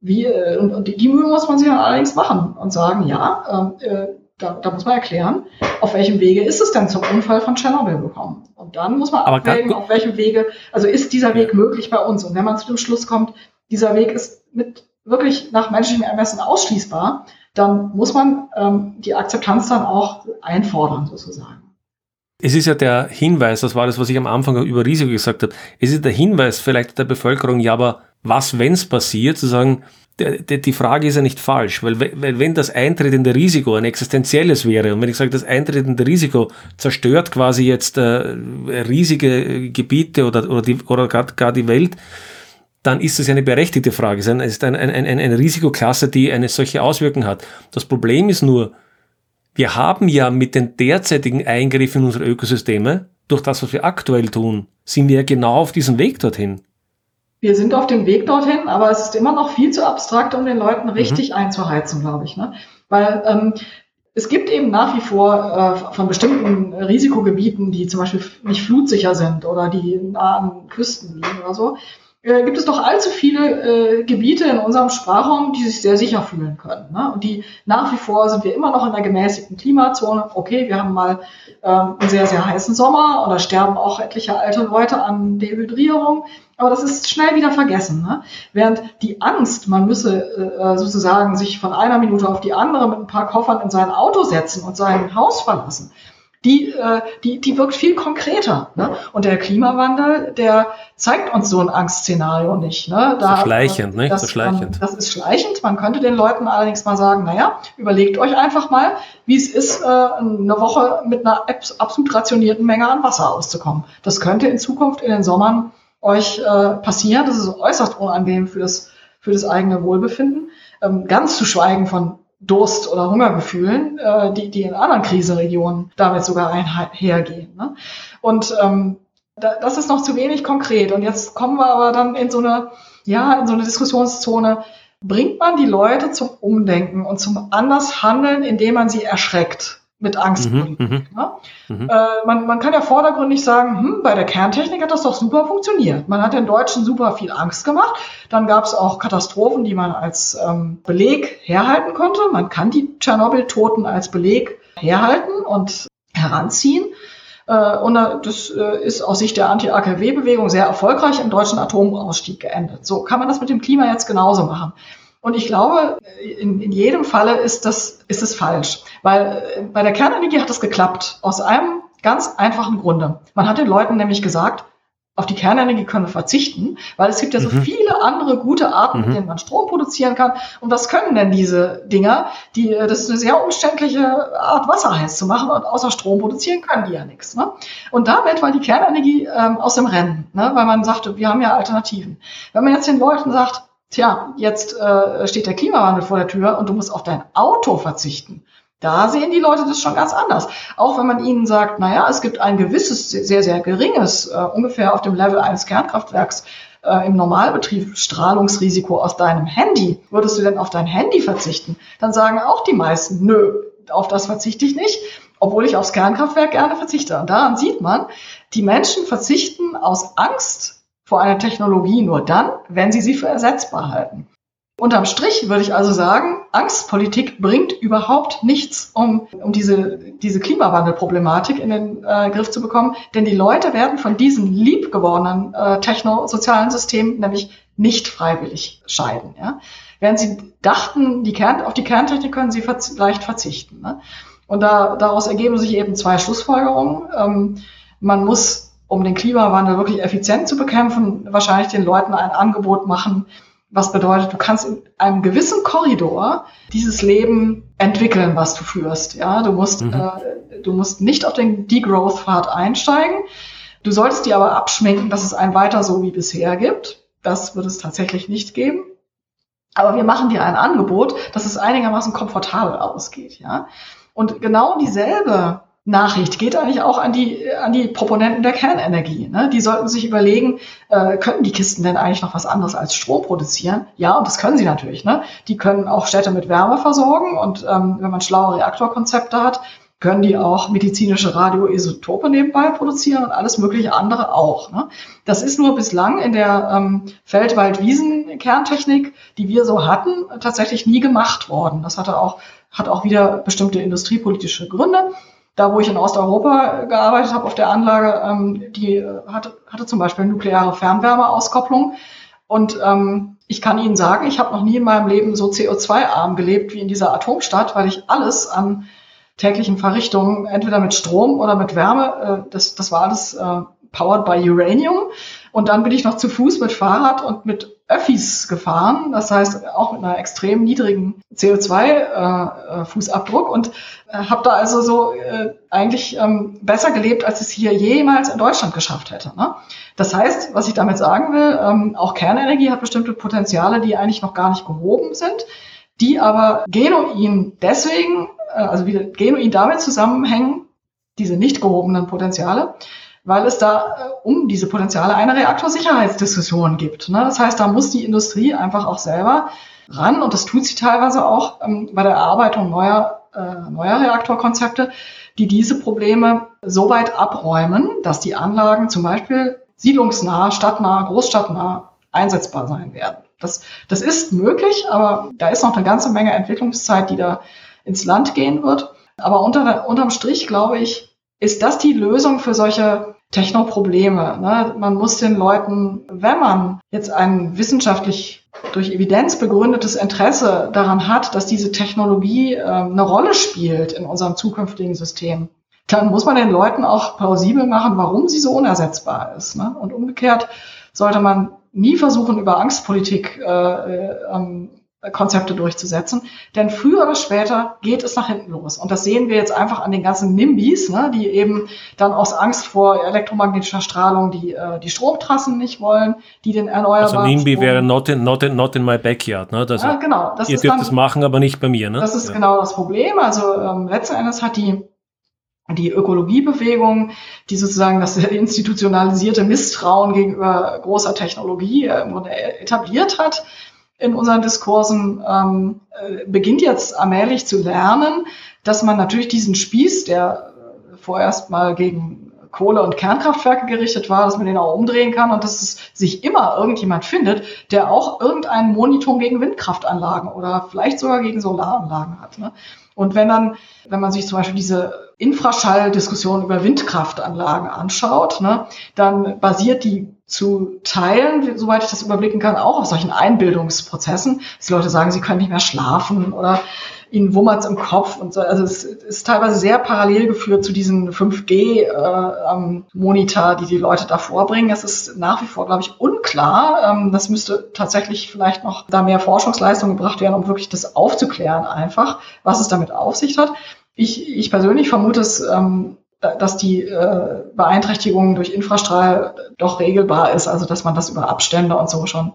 Speaker 3: wie, äh, und, die, die Mühe muss man sich dann allerdings machen und sagen, ja, ähm, äh, da, da muss man erklären, auf welchem Wege ist es denn zum Unfall von Tschernobyl gekommen. Und dann muss man abwägen, auf welchem Wege, also ist dieser Weg möglich bei uns. Und wenn man zu dem Schluss kommt, dieser Weg ist mit wirklich nach menschlichem Ermessen ausschließbar, dann muss man ähm, die Akzeptanz dann auch einfordern, sozusagen.
Speaker 2: Es ist ja der Hinweis, das war das, was ich am Anfang über Risiko gesagt habe. Es ist der Hinweis vielleicht der Bevölkerung, ja, aber was, wenn es passiert, zu sagen, die Frage ist ja nicht falsch, weil, we- weil wenn das eintretende Risiko ein existenzielles wäre und wenn ich sage, das eintretende Risiko zerstört quasi jetzt äh, riesige Gebiete oder, oder, die, oder gar, gar die Welt, dann ist das ja eine berechtigte Frage. Es ist, ein, es ein, ein, ein, eine Risikoklasse, die eine solche Auswirkung hat. Das Problem ist nur, wir haben ja mit den derzeitigen Eingriffen in unsere Ökosysteme, durch das, was wir aktuell tun, sind wir ja genau auf diesem Weg dorthin.
Speaker 3: Wir sind auf dem Weg dorthin, aber es ist immer noch viel zu abstrakt, um den Leuten richtig einzuheizen, glaube ich. Ne? Weil ähm, es gibt eben nach wie vor äh, von bestimmten Risikogebieten, die zum Beispiel nicht flutsicher sind oder die nah an Küsten liegen oder so, äh, gibt es doch allzu viele äh, Gebiete in unserem Sprachraum, die sich sehr sicher fühlen können. Ne? Und die nach wie vor sind wir immer noch in einer gemäßigten Klimazone. Okay, wir haben mal ähm, einen sehr, sehr heißen Sommer und da sterben auch etliche alte Leute an Dehydrierung. Aber das ist schnell wieder vergessen. Ne? Während die Angst, man müsse äh, sozusagen sich von einer Minute auf die andere mit ein paar Koffern in sein Auto setzen und sein Haus verlassen, die, äh, die, die wirkt viel konkreter. Ne? Und der Klimawandel, der zeigt uns so ein Angstszenario nicht. Ne?
Speaker 2: So schleichend, nicht?
Speaker 3: Das,
Speaker 2: So schleichend.
Speaker 3: ähm, das ist schleichend. Man könnte den Leuten allerdings mal sagen, naja, überlegt euch einfach mal, wie es ist, äh, eine Woche mit einer abs- absolut rationierten Menge an Wasser auszukommen. Das könnte in Zukunft in den Sommern euch äh, passieren. Das ist äußerst unangenehm für das, für das eigene Wohlbefinden. Ähm, ganz zu schweigen von Durst- oder Hungergefühlen, äh, die, die in anderen Krisenregionen damit sogar einhergehen. Ne? Und ähm, da, das ist noch zu wenig konkret. Und jetzt kommen wir aber dann in so eine, ja, in so eine Diskussionszone. Bringt man die Leute zum Umdenken und zum anders Handeln, indem man sie erschreckt mit Angst?
Speaker 2: Mhm, mhm,
Speaker 3: Ne?
Speaker 2: mhm.
Speaker 3: Äh, man, man kann ja vordergründig sagen, hm, bei der Kerntechnik hat das doch super funktioniert. Man hat den Deutschen super viel Angst gemacht. Dann gab es auch Katastrophen, die man als ähm, Beleg herhalten konnte. Man kann die Tschernobyl-Toten als Beleg herhalten und heranziehen. Äh, und äh, das äh, ist aus Sicht der Anti-AKW-Bewegung sehr erfolgreich im deutschen Atomausstieg geendet. So kann man das mit dem Klima jetzt genauso machen. Und ich glaube, in, in jedem Falle ist das, ist es falsch. Weil äh, bei der Kernenergie hat das geklappt. Aus einem ganz einfachen Grunde. Man hat den Leuten nämlich gesagt, auf die Kernenergie können wir verzichten, weil es gibt ja so
Speaker 2: Mhm.
Speaker 3: viele andere gute Arten, mit
Speaker 2: Mhm.
Speaker 3: denen man Strom produzieren kann. Und was können denn diese Dinger? Die, äh, das ist eine sehr umständliche Art, Wasser heiß zu machen und außer Strom produzieren können die ja nichts. Ne? Und damit war die Kernenergie ähm, aus dem Rennen, ne? weil man sagte, wir haben ja Alternativen. Wenn man jetzt den Leuten sagt, tja, jetzt äh, steht der Klimawandel vor der Tür und du musst auf dein Auto verzichten, da sehen die Leute das schon ganz anders. Auch wenn man ihnen sagt, naja, es gibt ein gewisses, sehr, sehr geringes, äh, ungefähr auf dem Level eines Kernkraftwerks äh, im Normalbetrieb Strahlungsrisiko aus deinem Handy. Würdest du denn auf dein Handy verzichten? Dann sagen auch die meisten, nö, auf das verzichte ich nicht, obwohl ich aufs Kernkraftwerk gerne verzichte. Und daran sieht man, die Menschen verzichten aus Angst vor einer Technologie nur dann, wenn sie sie für ersetzbar halten. Unterm Strich würde ich also sagen, Angstpolitik bringt überhaupt nichts, um, um diese, diese Klimawandelproblematik in den äh, Griff zu bekommen. Denn die Leute werden von diesen liebgewordenen äh, technosozialen Systemen nämlich nicht freiwillig scheiden. Ja? Während sie dachten, die Kern, auf die Kerntechnik können sie verz leicht verzichten. Ne? Und da, daraus ergeben sich eben zwei Schlussfolgerungen. Ähm, man muss, um den Klimawandel wirklich effizient zu bekämpfen, wahrscheinlich den Leuten ein Angebot machen, was bedeutet, du kannst in einem gewissen Korridor dieses Leben entwickeln, was du führst. Ja, du musst, mhm. äh, du musst nicht auf den Degrowth-Pfad einsteigen. Du solltest dir aber abschminken, dass es ein weiter so wie bisher gibt. Das wird es tatsächlich nicht geben. Aber wir machen dir ein Angebot, dass es einigermaßen komfortabel ausgeht. Ja, und genau dieselbe Nachricht geht eigentlich auch an die, an die Proponenten der Kernenergie. Ne? Die sollten sich überlegen, äh, können die Kisten denn eigentlich noch was anderes als Strom produzieren? Ja, und das können sie natürlich. Ne? Die können auch Städte mit Wärme versorgen und ähm, wenn man schlaue Reaktorkonzepte hat, können die auch medizinische Radioisotope nebenbei produzieren und alles mögliche andere auch. Ne? Das ist nur bislang in der ähm, Feldwald-Wiesen-Kerntechnik, die wir so hatten, tatsächlich nie gemacht worden. Das hatte auch, hat auch wieder bestimmte industriepolitische Gründe da wo ich in Osteuropa gearbeitet habe auf der Anlage, ähm, die hatte, hatte zum Beispiel nukleare Fernwärmeauskopplung. Und ähm, ich kann Ihnen sagen, ich habe noch nie in meinem Leben so CO2-arm gelebt wie in dieser Atomstadt, weil ich alles an täglichen Verrichtungen, entweder mit Strom oder mit Wärme, äh, das, das war alles äh, powered by Uranium. Und dann bin ich noch zu Fuß mit Fahrrad und mit Öffis gefahren, das heißt auch mit einer extrem niedrigen CO2-Fußabdruck äh, äh und äh, habe da also so eigentlich ähm, besser gelebt, als es hier jemals in Deutschland geschafft hätte. Ne? Das heißt, was ich damit sagen will, ähm, auch Kernenergie hat bestimmte Potenziale, die eigentlich noch gar nicht gehoben sind, die aber genuin deswegen, also wieder genuin damit zusammenhängen, diese nicht gehobenen Potenziale, weil es da äh, um diese Potenziale eine Reaktorsicherheitsdiskussion gibt. Ne? Das heißt, da muss die Industrie einfach auch selber ran und das tut sie teilweise auch ähm, bei der Erarbeitung neuer, äh, neuer Reaktorkonzepte, die diese Probleme so weit abräumen, dass die Anlagen zum Beispiel siedlungsnah, stadtnah, großstadtnah einsetzbar sein werden. Das, das ist möglich, aber da ist noch eine ganze Menge Entwicklungszeit, die da ins Land gehen wird. Aber unter, unterm Strich, glaube ich, ist das die Lösung für solche Technoprobleme? Ne? Man muss den Leuten, wenn man jetzt ein wissenschaftlich durch Evidenz begründetes Interesse daran hat, dass diese Technologie äh, eine Rolle spielt in unserem zukünftigen System, dann muss man den Leuten auch plausibel machen, warum sie so unersetzbar ist. Ne? Und umgekehrt sollte man nie versuchen, über Angstpolitik äh, äh, ähm, Konzepte durchzusetzen. Denn früher oder später geht es nach hinten los. Und das sehen wir jetzt einfach an den ganzen NIMBYs, ne, die eben dann aus Angst vor elektromagnetischer Strahlung die, äh, die Stromtrassen nicht wollen, die den erneuerbaren
Speaker 2: Also NIMBY Strom wäre not in, not, in, not in my backyard. Ne?
Speaker 3: Das ja, genau.
Speaker 2: Das ihr dürft es machen, aber nicht bei mir. Ne?
Speaker 3: Das ist ja. genau das Problem. Also ähm, letzten Endes hat die die Ökologiebewegung, die sozusagen das institutionalisierte Misstrauen gegenüber großer Technologie äh, im Grunde etabliert hat, in unseren Diskursen ähm, äh, beginnt jetzt allmählich zu lernen, dass man natürlich diesen Spieß, der äh, vorerst mal gegen Kohle- und Kernkraftwerke gerichtet war, dass man den auch umdrehen kann und dass es sich immer irgendjemand findet, der auch irgendein Monitor gegen Windkraftanlagen oder vielleicht sogar gegen Solaranlagen hat. Ne? Und wenn dann, wenn man sich zum Beispiel diese Infraschalldiskussion über Windkraftanlagen anschaut, ne, dann basiert die zu teilen, soweit ich das überblicken kann, auch auf solchen Einbildungsprozessen, dass die Leute sagen, sie können nicht mehr schlafen oder ihnen wummert's im Kopf und so. Also es ist teilweise sehr parallel geführt zu diesen 5G-Monitor, äh, die die Leute da vorbringen. Es ist nach wie vor, glaube ich, unklar. Ähm, das müsste tatsächlich vielleicht noch da mehr Forschungsleistung gebracht werden, um wirklich das aufzuklären einfach, was es damit auf sich hat. Ich, ich persönlich vermute es, ähm, dass die äh, Beeinträchtigung durch Infrastrahl doch regelbar ist, also dass man das über Abstände und so schon,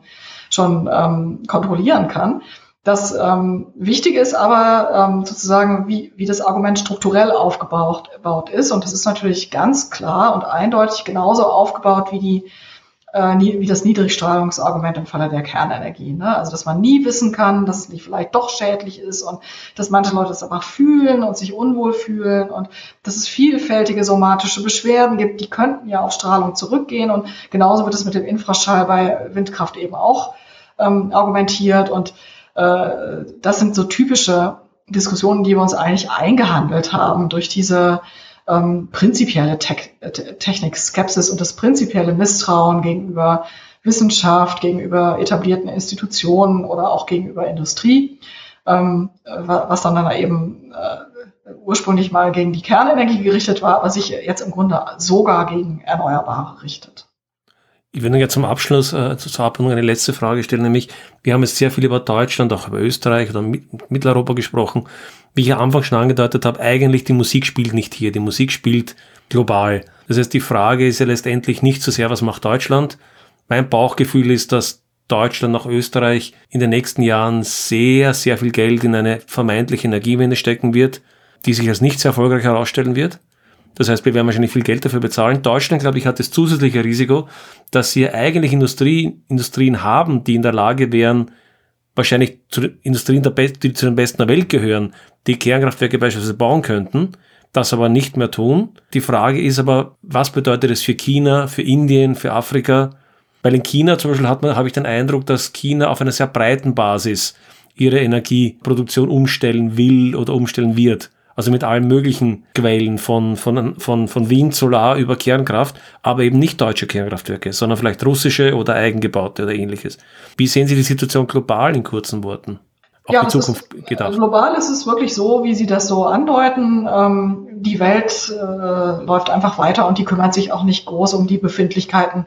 Speaker 3: schon ähm, kontrollieren kann. Das ähm, Wichtige ist aber ähm, sozusagen, wie, wie das Argument strukturell aufgebaut, aufgebaut ist. Und das ist natürlich ganz klar und eindeutig genauso aufgebaut wie die äh, wie das Niedrigstrahlungsargument im Falle der Kernenergie. Ne? Also, dass man nie wissen kann, dass es vielleicht doch schädlich ist und dass manche Leute es aber fühlen und sich unwohl fühlen und dass es vielfältige somatische Beschwerden gibt, die könnten ja auf Strahlung zurückgehen und genauso wird es mit dem Infraschall bei Windkraft eben auch ähm, argumentiert und äh, das sind so typische Diskussionen, die wir uns eigentlich eingehandelt haben durch diese ähm, prinzipielle Te Technik-Skepsis und das prinzipielle Misstrauen gegenüber Wissenschaft, gegenüber etablierten Institutionen oder auch gegenüber Industrie, ähm, was dann dann eben äh, ursprünglich mal gegen die Kernenergie gerichtet war, aber sich jetzt im Grunde sogar gegen Erneuerbare richtet.
Speaker 2: Ich würde jetzt zum Abschluss äh, zur Abrundung eine letzte Frage stellen, nämlich wir haben jetzt sehr viel über Deutschland, auch über Österreich oder Mitteleuropa gesprochen. Wie ich am Anfang schon angedeutet habe, eigentlich die Musik spielt nicht hier, die Musik spielt global. Das heißt, die Frage ist ja letztendlich nicht so sehr, was macht Deutschland. Mein Bauchgefühl ist, dass Deutschland nach Österreich in den nächsten Jahren sehr, sehr viel Geld in eine vermeintliche Energiewende stecken wird, die sich als nicht sehr erfolgreich herausstellen wird. Das heißt, wir werden wahrscheinlich viel Geld dafür bezahlen. Deutschland, glaube ich, hat das zusätzliche Risiko, dass sie eigentlich Industrie, Industrien haben, die in der Lage wären, wahrscheinlich zu den Industrien, der die zu den besten der Welt gehören, die Kernkraftwerke beispielsweise bauen könnten, das aber nicht mehr tun. Die Frage ist aber, was bedeutet es für China, für Indien, für Afrika? Weil in China zum Beispiel hat man, habe ich den Eindruck, dass China auf einer sehr breiten Basis ihre Energieproduktion umstellen will oder umstellen wird also mit allen möglichen Quellen von, von, von, von Wind, Solar über Kernkraft, aber eben nicht deutsche Kernkraftwerke, sondern vielleicht russische oder eigengebaute oder ähnliches. Wie sehen Sie die Situation global in kurzen Worten?
Speaker 3: Auch ja, die Zukunft ist, gedacht. Global ist es wirklich so, wie Sie das so andeuten. Ähm, die Welt äh, läuft einfach weiter und die kümmert sich auch nicht groß um die Befindlichkeiten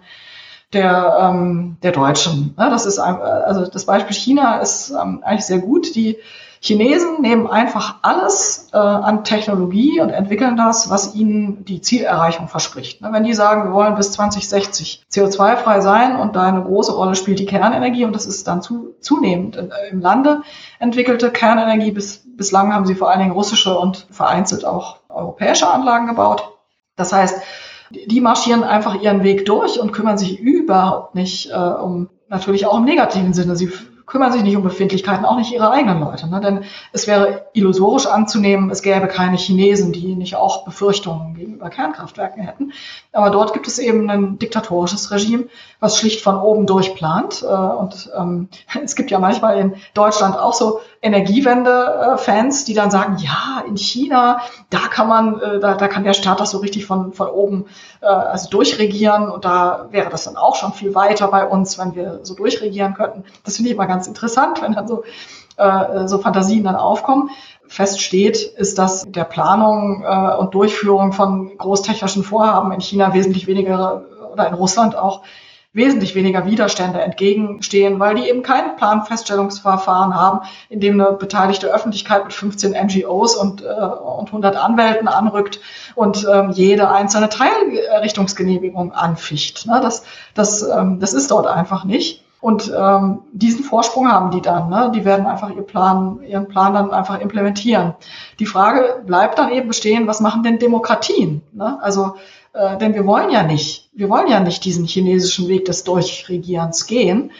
Speaker 3: der, ähm, der Deutschen. Ja, das ist also das Beispiel China ist ähm, eigentlich sehr gut. Die Chinesen nehmen einfach alles äh, an Technologie und entwickeln das, was ihnen die Zielerreichung verspricht. Ne, wenn die sagen, wir wollen bis 2060 CO2-frei sein und da eine große Rolle spielt die Kernenergie und das ist dann zu, zunehmend äh, im Lande entwickelte Kernenergie. Bis, bislang haben sie vor allen Dingen russische und vereinzelt auch europäische Anlagen gebaut. Das heißt, die marschieren einfach ihren Weg durch und kümmern sich überhaupt nicht äh, um, natürlich auch im negativen Sinne. Sie kümmern sich nicht um Befindlichkeiten, auch nicht ihre eigenen Leute. Ne? Denn es wäre illusorisch anzunehmen, es gäbe keine Chinesen, die nicht auch Befürchtungen gegenüber Kernkraftwerken hätten. Aber dort gibt es eben ein diktatorisches Regime, was schlicht von oben durchplant. Äh, und ähm, es gibt ja manchmal in Deutschland auch so Energiewende-Fans, die dann sagen, ja, in China, da kann man, äh, da, da kann der Staat das so richtig von, von oben äh, also durchregieren und da wäre das dann auch schon viel weiter bei uns, wenn wir so durchregieren könnten. Das finde ich immer ganz interessant, wenn dann so, äh, so Fantasien dann aufkommen. Fest steht, ist, dass der Planung äh, und Durchführung von großtechnischen Vorhaben in China wesentlich weniger oder in Russland auch wesentlich weniger Widerstände entgegenstehen, weil die eben kein Planfeststellungsverfahren haben, in dem eine beteiligte Öffentlichkeit mit 15 NGOs und, äh, und 100 Anwälten anrückt und ähm, jede einzelne Teilrichtungsgenehmigung anficht. Ne? Das, das, ähm, das ist dort einfach nicht. Und ähm, diesen Vorsprung haben die dann. Ne? Die werden einfach ihr Plan, ihren Plan dann einfach implementieren. Die Frage bleibt dann eben bestehen, was machen denn Demokratien? Ne? Also äh, denn wir wollen ja nicht, wir wollen ja nicht diesen chinesischen Weg des Durchregierens gehen.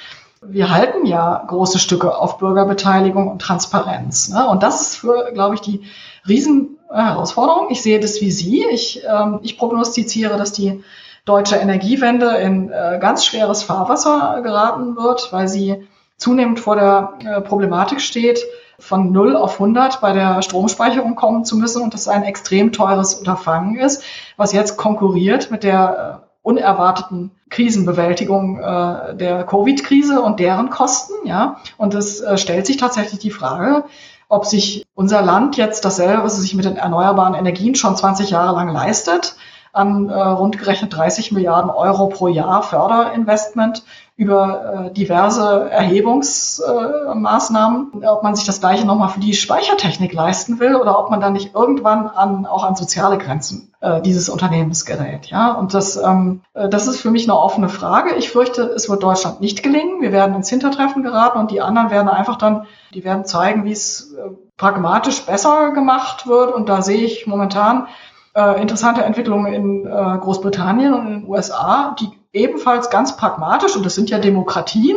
Speaker 3: Wir halten ja große Stücke auf Bürgerbeteiligung und Transparenz. Ne? Und das ist für, glaube ich, die Riesenherausforderung. Ich sehe das wie Sie. Ich, ähm, ich prognostiziere, dass die deutsche Energiewende in äh, ganz schweres Fahrwasser geraten wird, weil sie zunehmend vor der äh, Problematik steht, von 0 auf 100 bei der Stromspeicherung kommen zu müssen und das ein extrem teures Unterfangen ist, was jetzt konkurriert mit der äh, unerwarteten Krisenbewältigung äh, der Covid-Krise und deren Kosten. Ja, und es äh, stellt sich tatsächlich die Frage, ob sich unser Land jetzt dasselbe, was es sich mit den erneuerbaren Energien schon 20 Jahre lang leistet, an äh, rund gerechnet 30 Milliarden Euro pro Jahr Förderinvestment über äh, diverse Erhebungsmaßnahmen, äh, ob man sich das gleiche nochmal für die Speichertechnik leisten will oder ob man dann nicht irgendwann an, auch an soziale Grenzen äh, dieses Unternehmens gerät. Ja, und das, ähm, äh, das ist für mich eine offene Frage. Ich fürchte, es wird Deutschland nicht gelingen. Wir werden ins Hintertreffen geraten und die anderen werden einfach dann, die werden zeigen, wie es äh, pragmatisch besser gemacht wird. Und da sehe ich momentan äh, interessante Entwicklungen in äh, Großbritannien und in den USA, die ebenfalls ganz pragmatisch, und das sind ja Demokratien,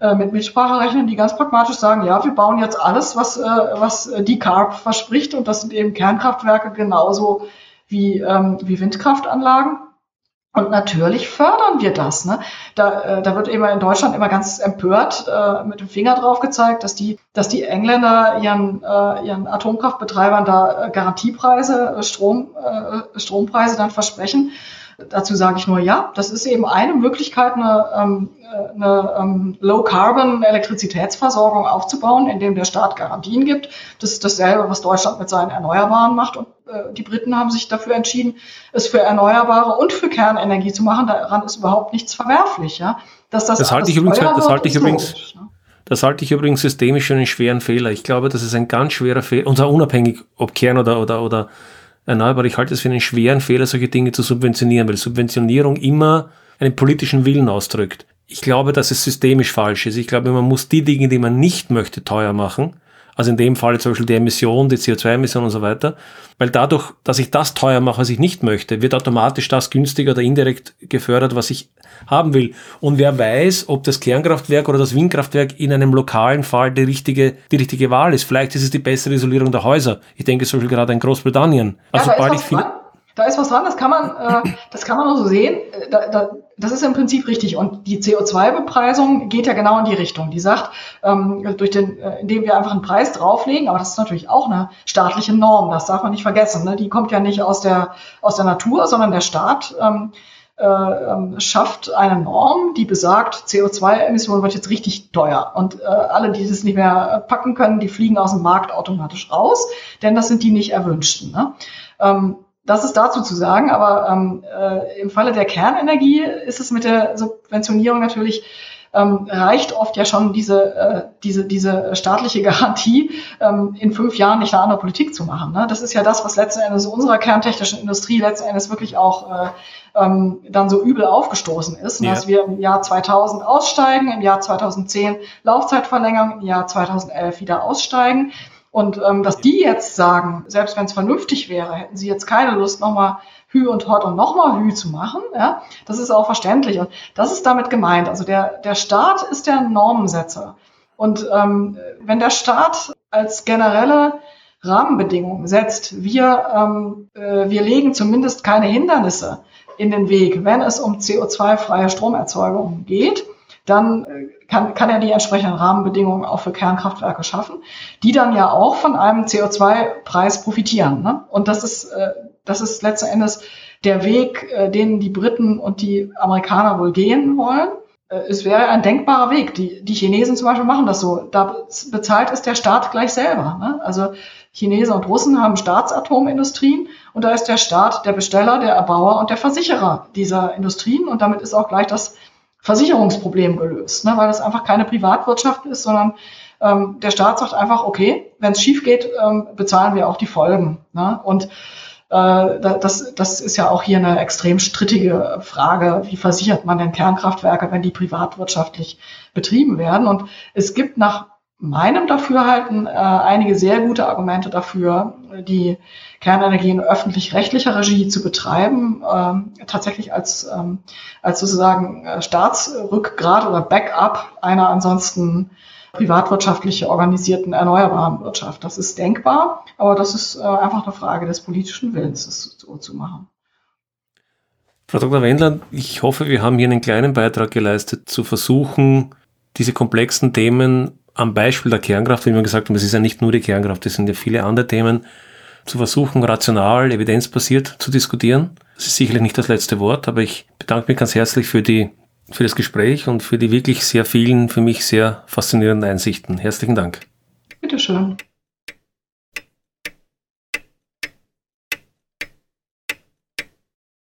Speaker 3: äh, mit Mitsprache rechnen, die ganz pragmatisch sagen, ja, wir bauen jetzt alles, was, äh, was die CARB verspricht, und das sind eben Kernkraftwerke genauso wie, ähm, wie Windkraftanlagen. Und natürlich fördern wir das. Ne? Da, äh, da wird immer in Deutschland immer ganz empört äh, mit dem Finger drauf gezeigt, dass die, dass die Engländer ihren, äh, ihren Atomkraftbetreibern da äh, Garantiepreise, äh, Strom, äh, Strompreise dann versprechen. Dazu sage ich nur ja, das ist eben eine Möglichkeit, eine, ähm, äh, eine ähm, Low-Carbon-Elektrizitätsversorgung aufzubauen, indem der Staat Garantien gibt. Das ist dasselbe, was Deutschland mit seinen Erneuerbaren macht. Und äh, die Briten haben sich dafür entschieden, es für Erneuerbare und für Kernenergie zu machen. Daran ist überhaupt nichts verwerflich. Ja?
Speaker 2: Dass das, das halte ich übrigens, das halte ich übrigens, logisch, ne? das halte ich übrigens systemisch für einen schweren Fehler. Ich glaube, das ist ein ganz schwerer Fehler, und zwar unabhängig, ob Kern oder, oder, oder erneuerbar. Ich halte es für einen schweren Fehler, solche Dinge zu subventionieren, weil Subventionierung immer einen politischen Willen ausdrückt. Ich glaube, dass es systemisch falsch ist. Ich glaube, man muss die Dinge, die man nicht möchte, teuer machen also in dem Fall zum Beispiel die Emission, die CO2-Emission und so weiter. Weil dadurch, dass ich das teuer mache, was ich nicht möchte, wird automatisch das günstiger oder indirekt gefördert, was ich haben will. Und wer weiß, ob das Kernkraftwerk oder das Windkraftwerk in einem lokalen Fall die richtige, die richtige Wahl ist. Vielleicht ist es die bessere Isolierung der Häuser. Ich denke zum Beispiel gerade in Großbritannien.
Speaker 3: Also ja, sobald ich viel, da ist was dran, das kann man, äh, das kann man auch so sehen. Äh, da, da, das ist im Prinzip richtig. Und die CO2-Bepreisung geht ja genau in die Richtung. Die sagt, ähm, durch den, äh, indem wir einfach einen Preis drauflegen, aber das ist natürlich auch eine staatliche Norm, das darf man nicht vergessen. Ne? Die kommt ja nicht aus der, aus der Natur, sondern der Staat ähm, äh, ähm, schafft eine Norm, die besagt, CO2-Emission wird jetzt richtig teuer. Und äh, alle, die das nicht mehr packen können, die fliegen aus dem Markt automatisch raus, denn das sind die nicht erwünschten. Ne? Ähm, das ist dazu zu sagen, aber ähm, äh, im Falle der Kernenergie ist es mit der Subventionierung natürlich ähm, reicht oft ja schon diese, äh, diese, diese staatliche Garantie, ähm, in fünf Jahren nicht eine andere Politik zu machen. Ne? Das ist ja das, was letzten Endes unserer kerntechnischen Industrie letzten Endes wirklich auch äh, ähm, dann so übel aufgestoßen ist, ja. dass wir im Jahr 2000 aussteigen, im Jahr 2010 Laufzeitverlängerung, im Jahr 2011 wieder aussteigen. Und ähm, dass die jetzt sagen, selbst wenn es vernünftig wäre, hätten sie jetzt keine Lust, nochmal Hü und Hot und nochmal Hü zu machen, ja, das ist auch verständlich. Und das ist damit gemeint. Also der, der Staat ist der Normensetzer. Und ähm, wenn der Staat als generelle Rahmenbedingungen setzt, wir, ähm, äh, wir legen zumindest keine Hindernisse in den Weg, wenn es um CO2-freie Stromerzeugung geht, dann äh, kann, kann er die entsprechenden Rahmenbedingungen auch für Kernkraftwerke schaffen, die dann ja auch von einem CO2-Preis profitieren. Ne? Und das ist, äh, das ist letzten Endes der Weg, äh, den die Briten und die Amerikaner wohl gehen wollen. Äh, es wäre ein denkbarer Weg. Die, die Chinesen zum Beispiel machen das so. Da bezahlt es der Staat gleich selber. Ne? Also Chinesen und Russen haben Staatsatomindustrien und da ist der Staat der Besteller, der Erbauer und der Versicherer dieser Industrien und damit ist auch gleich das Versicherungsproblem gelöst, ne, weil das einfach keine Privatwirtschaft ist, sondern ähm, der Staat sagt einfach, okay, wenn es schief geht, ähm, bezahlen wir auch die Folgen. Ne? Und äh, das, das ist ja auch hier eine extrem strittige Frage, wie versichert man denn Kernkraftwerke, wenn die privatwirtschaftlich betrieben werden? Und es gibt nach meinem Dafürhalten äh, einige sehr gute Argumente dafür, die Kernenergie in öffentlich-rechtlicher Regie zu betreiben, ähm, tatsächlich als, ähm, als sozusagen äh, Staatsrückgrat oder Backup einer ansonsten privatwirtschaftlich organisierten erneuerbaren Wirtschaft. Das ist denkbar, aber das ist äh, einfach eine Frage des politischen Willens, das so zu machen.
Speaker 2: Frau Dr. Wendland, ich hoffe, wir haben hier einen kleinen Beitrag geleistet, zu versuchen, diese komplexen Themen am Beispiel der Kernkraft, wie wir gesagt haben, es ist ja nicht nur die Kernkraft, es sind ja viele andere Themen, zu versuchen, rational, evidenzbasiert zu diskutieren. Das ist sicherlich nicht das letzte Wort, aber ich bedanke mich ganz herzlich für die, für das Gespräch und für die wirklich sehr vielen, für mich sehr faszinierenden Einsichten. Herzlichen Dank.
Speaker 3: Bitteschön.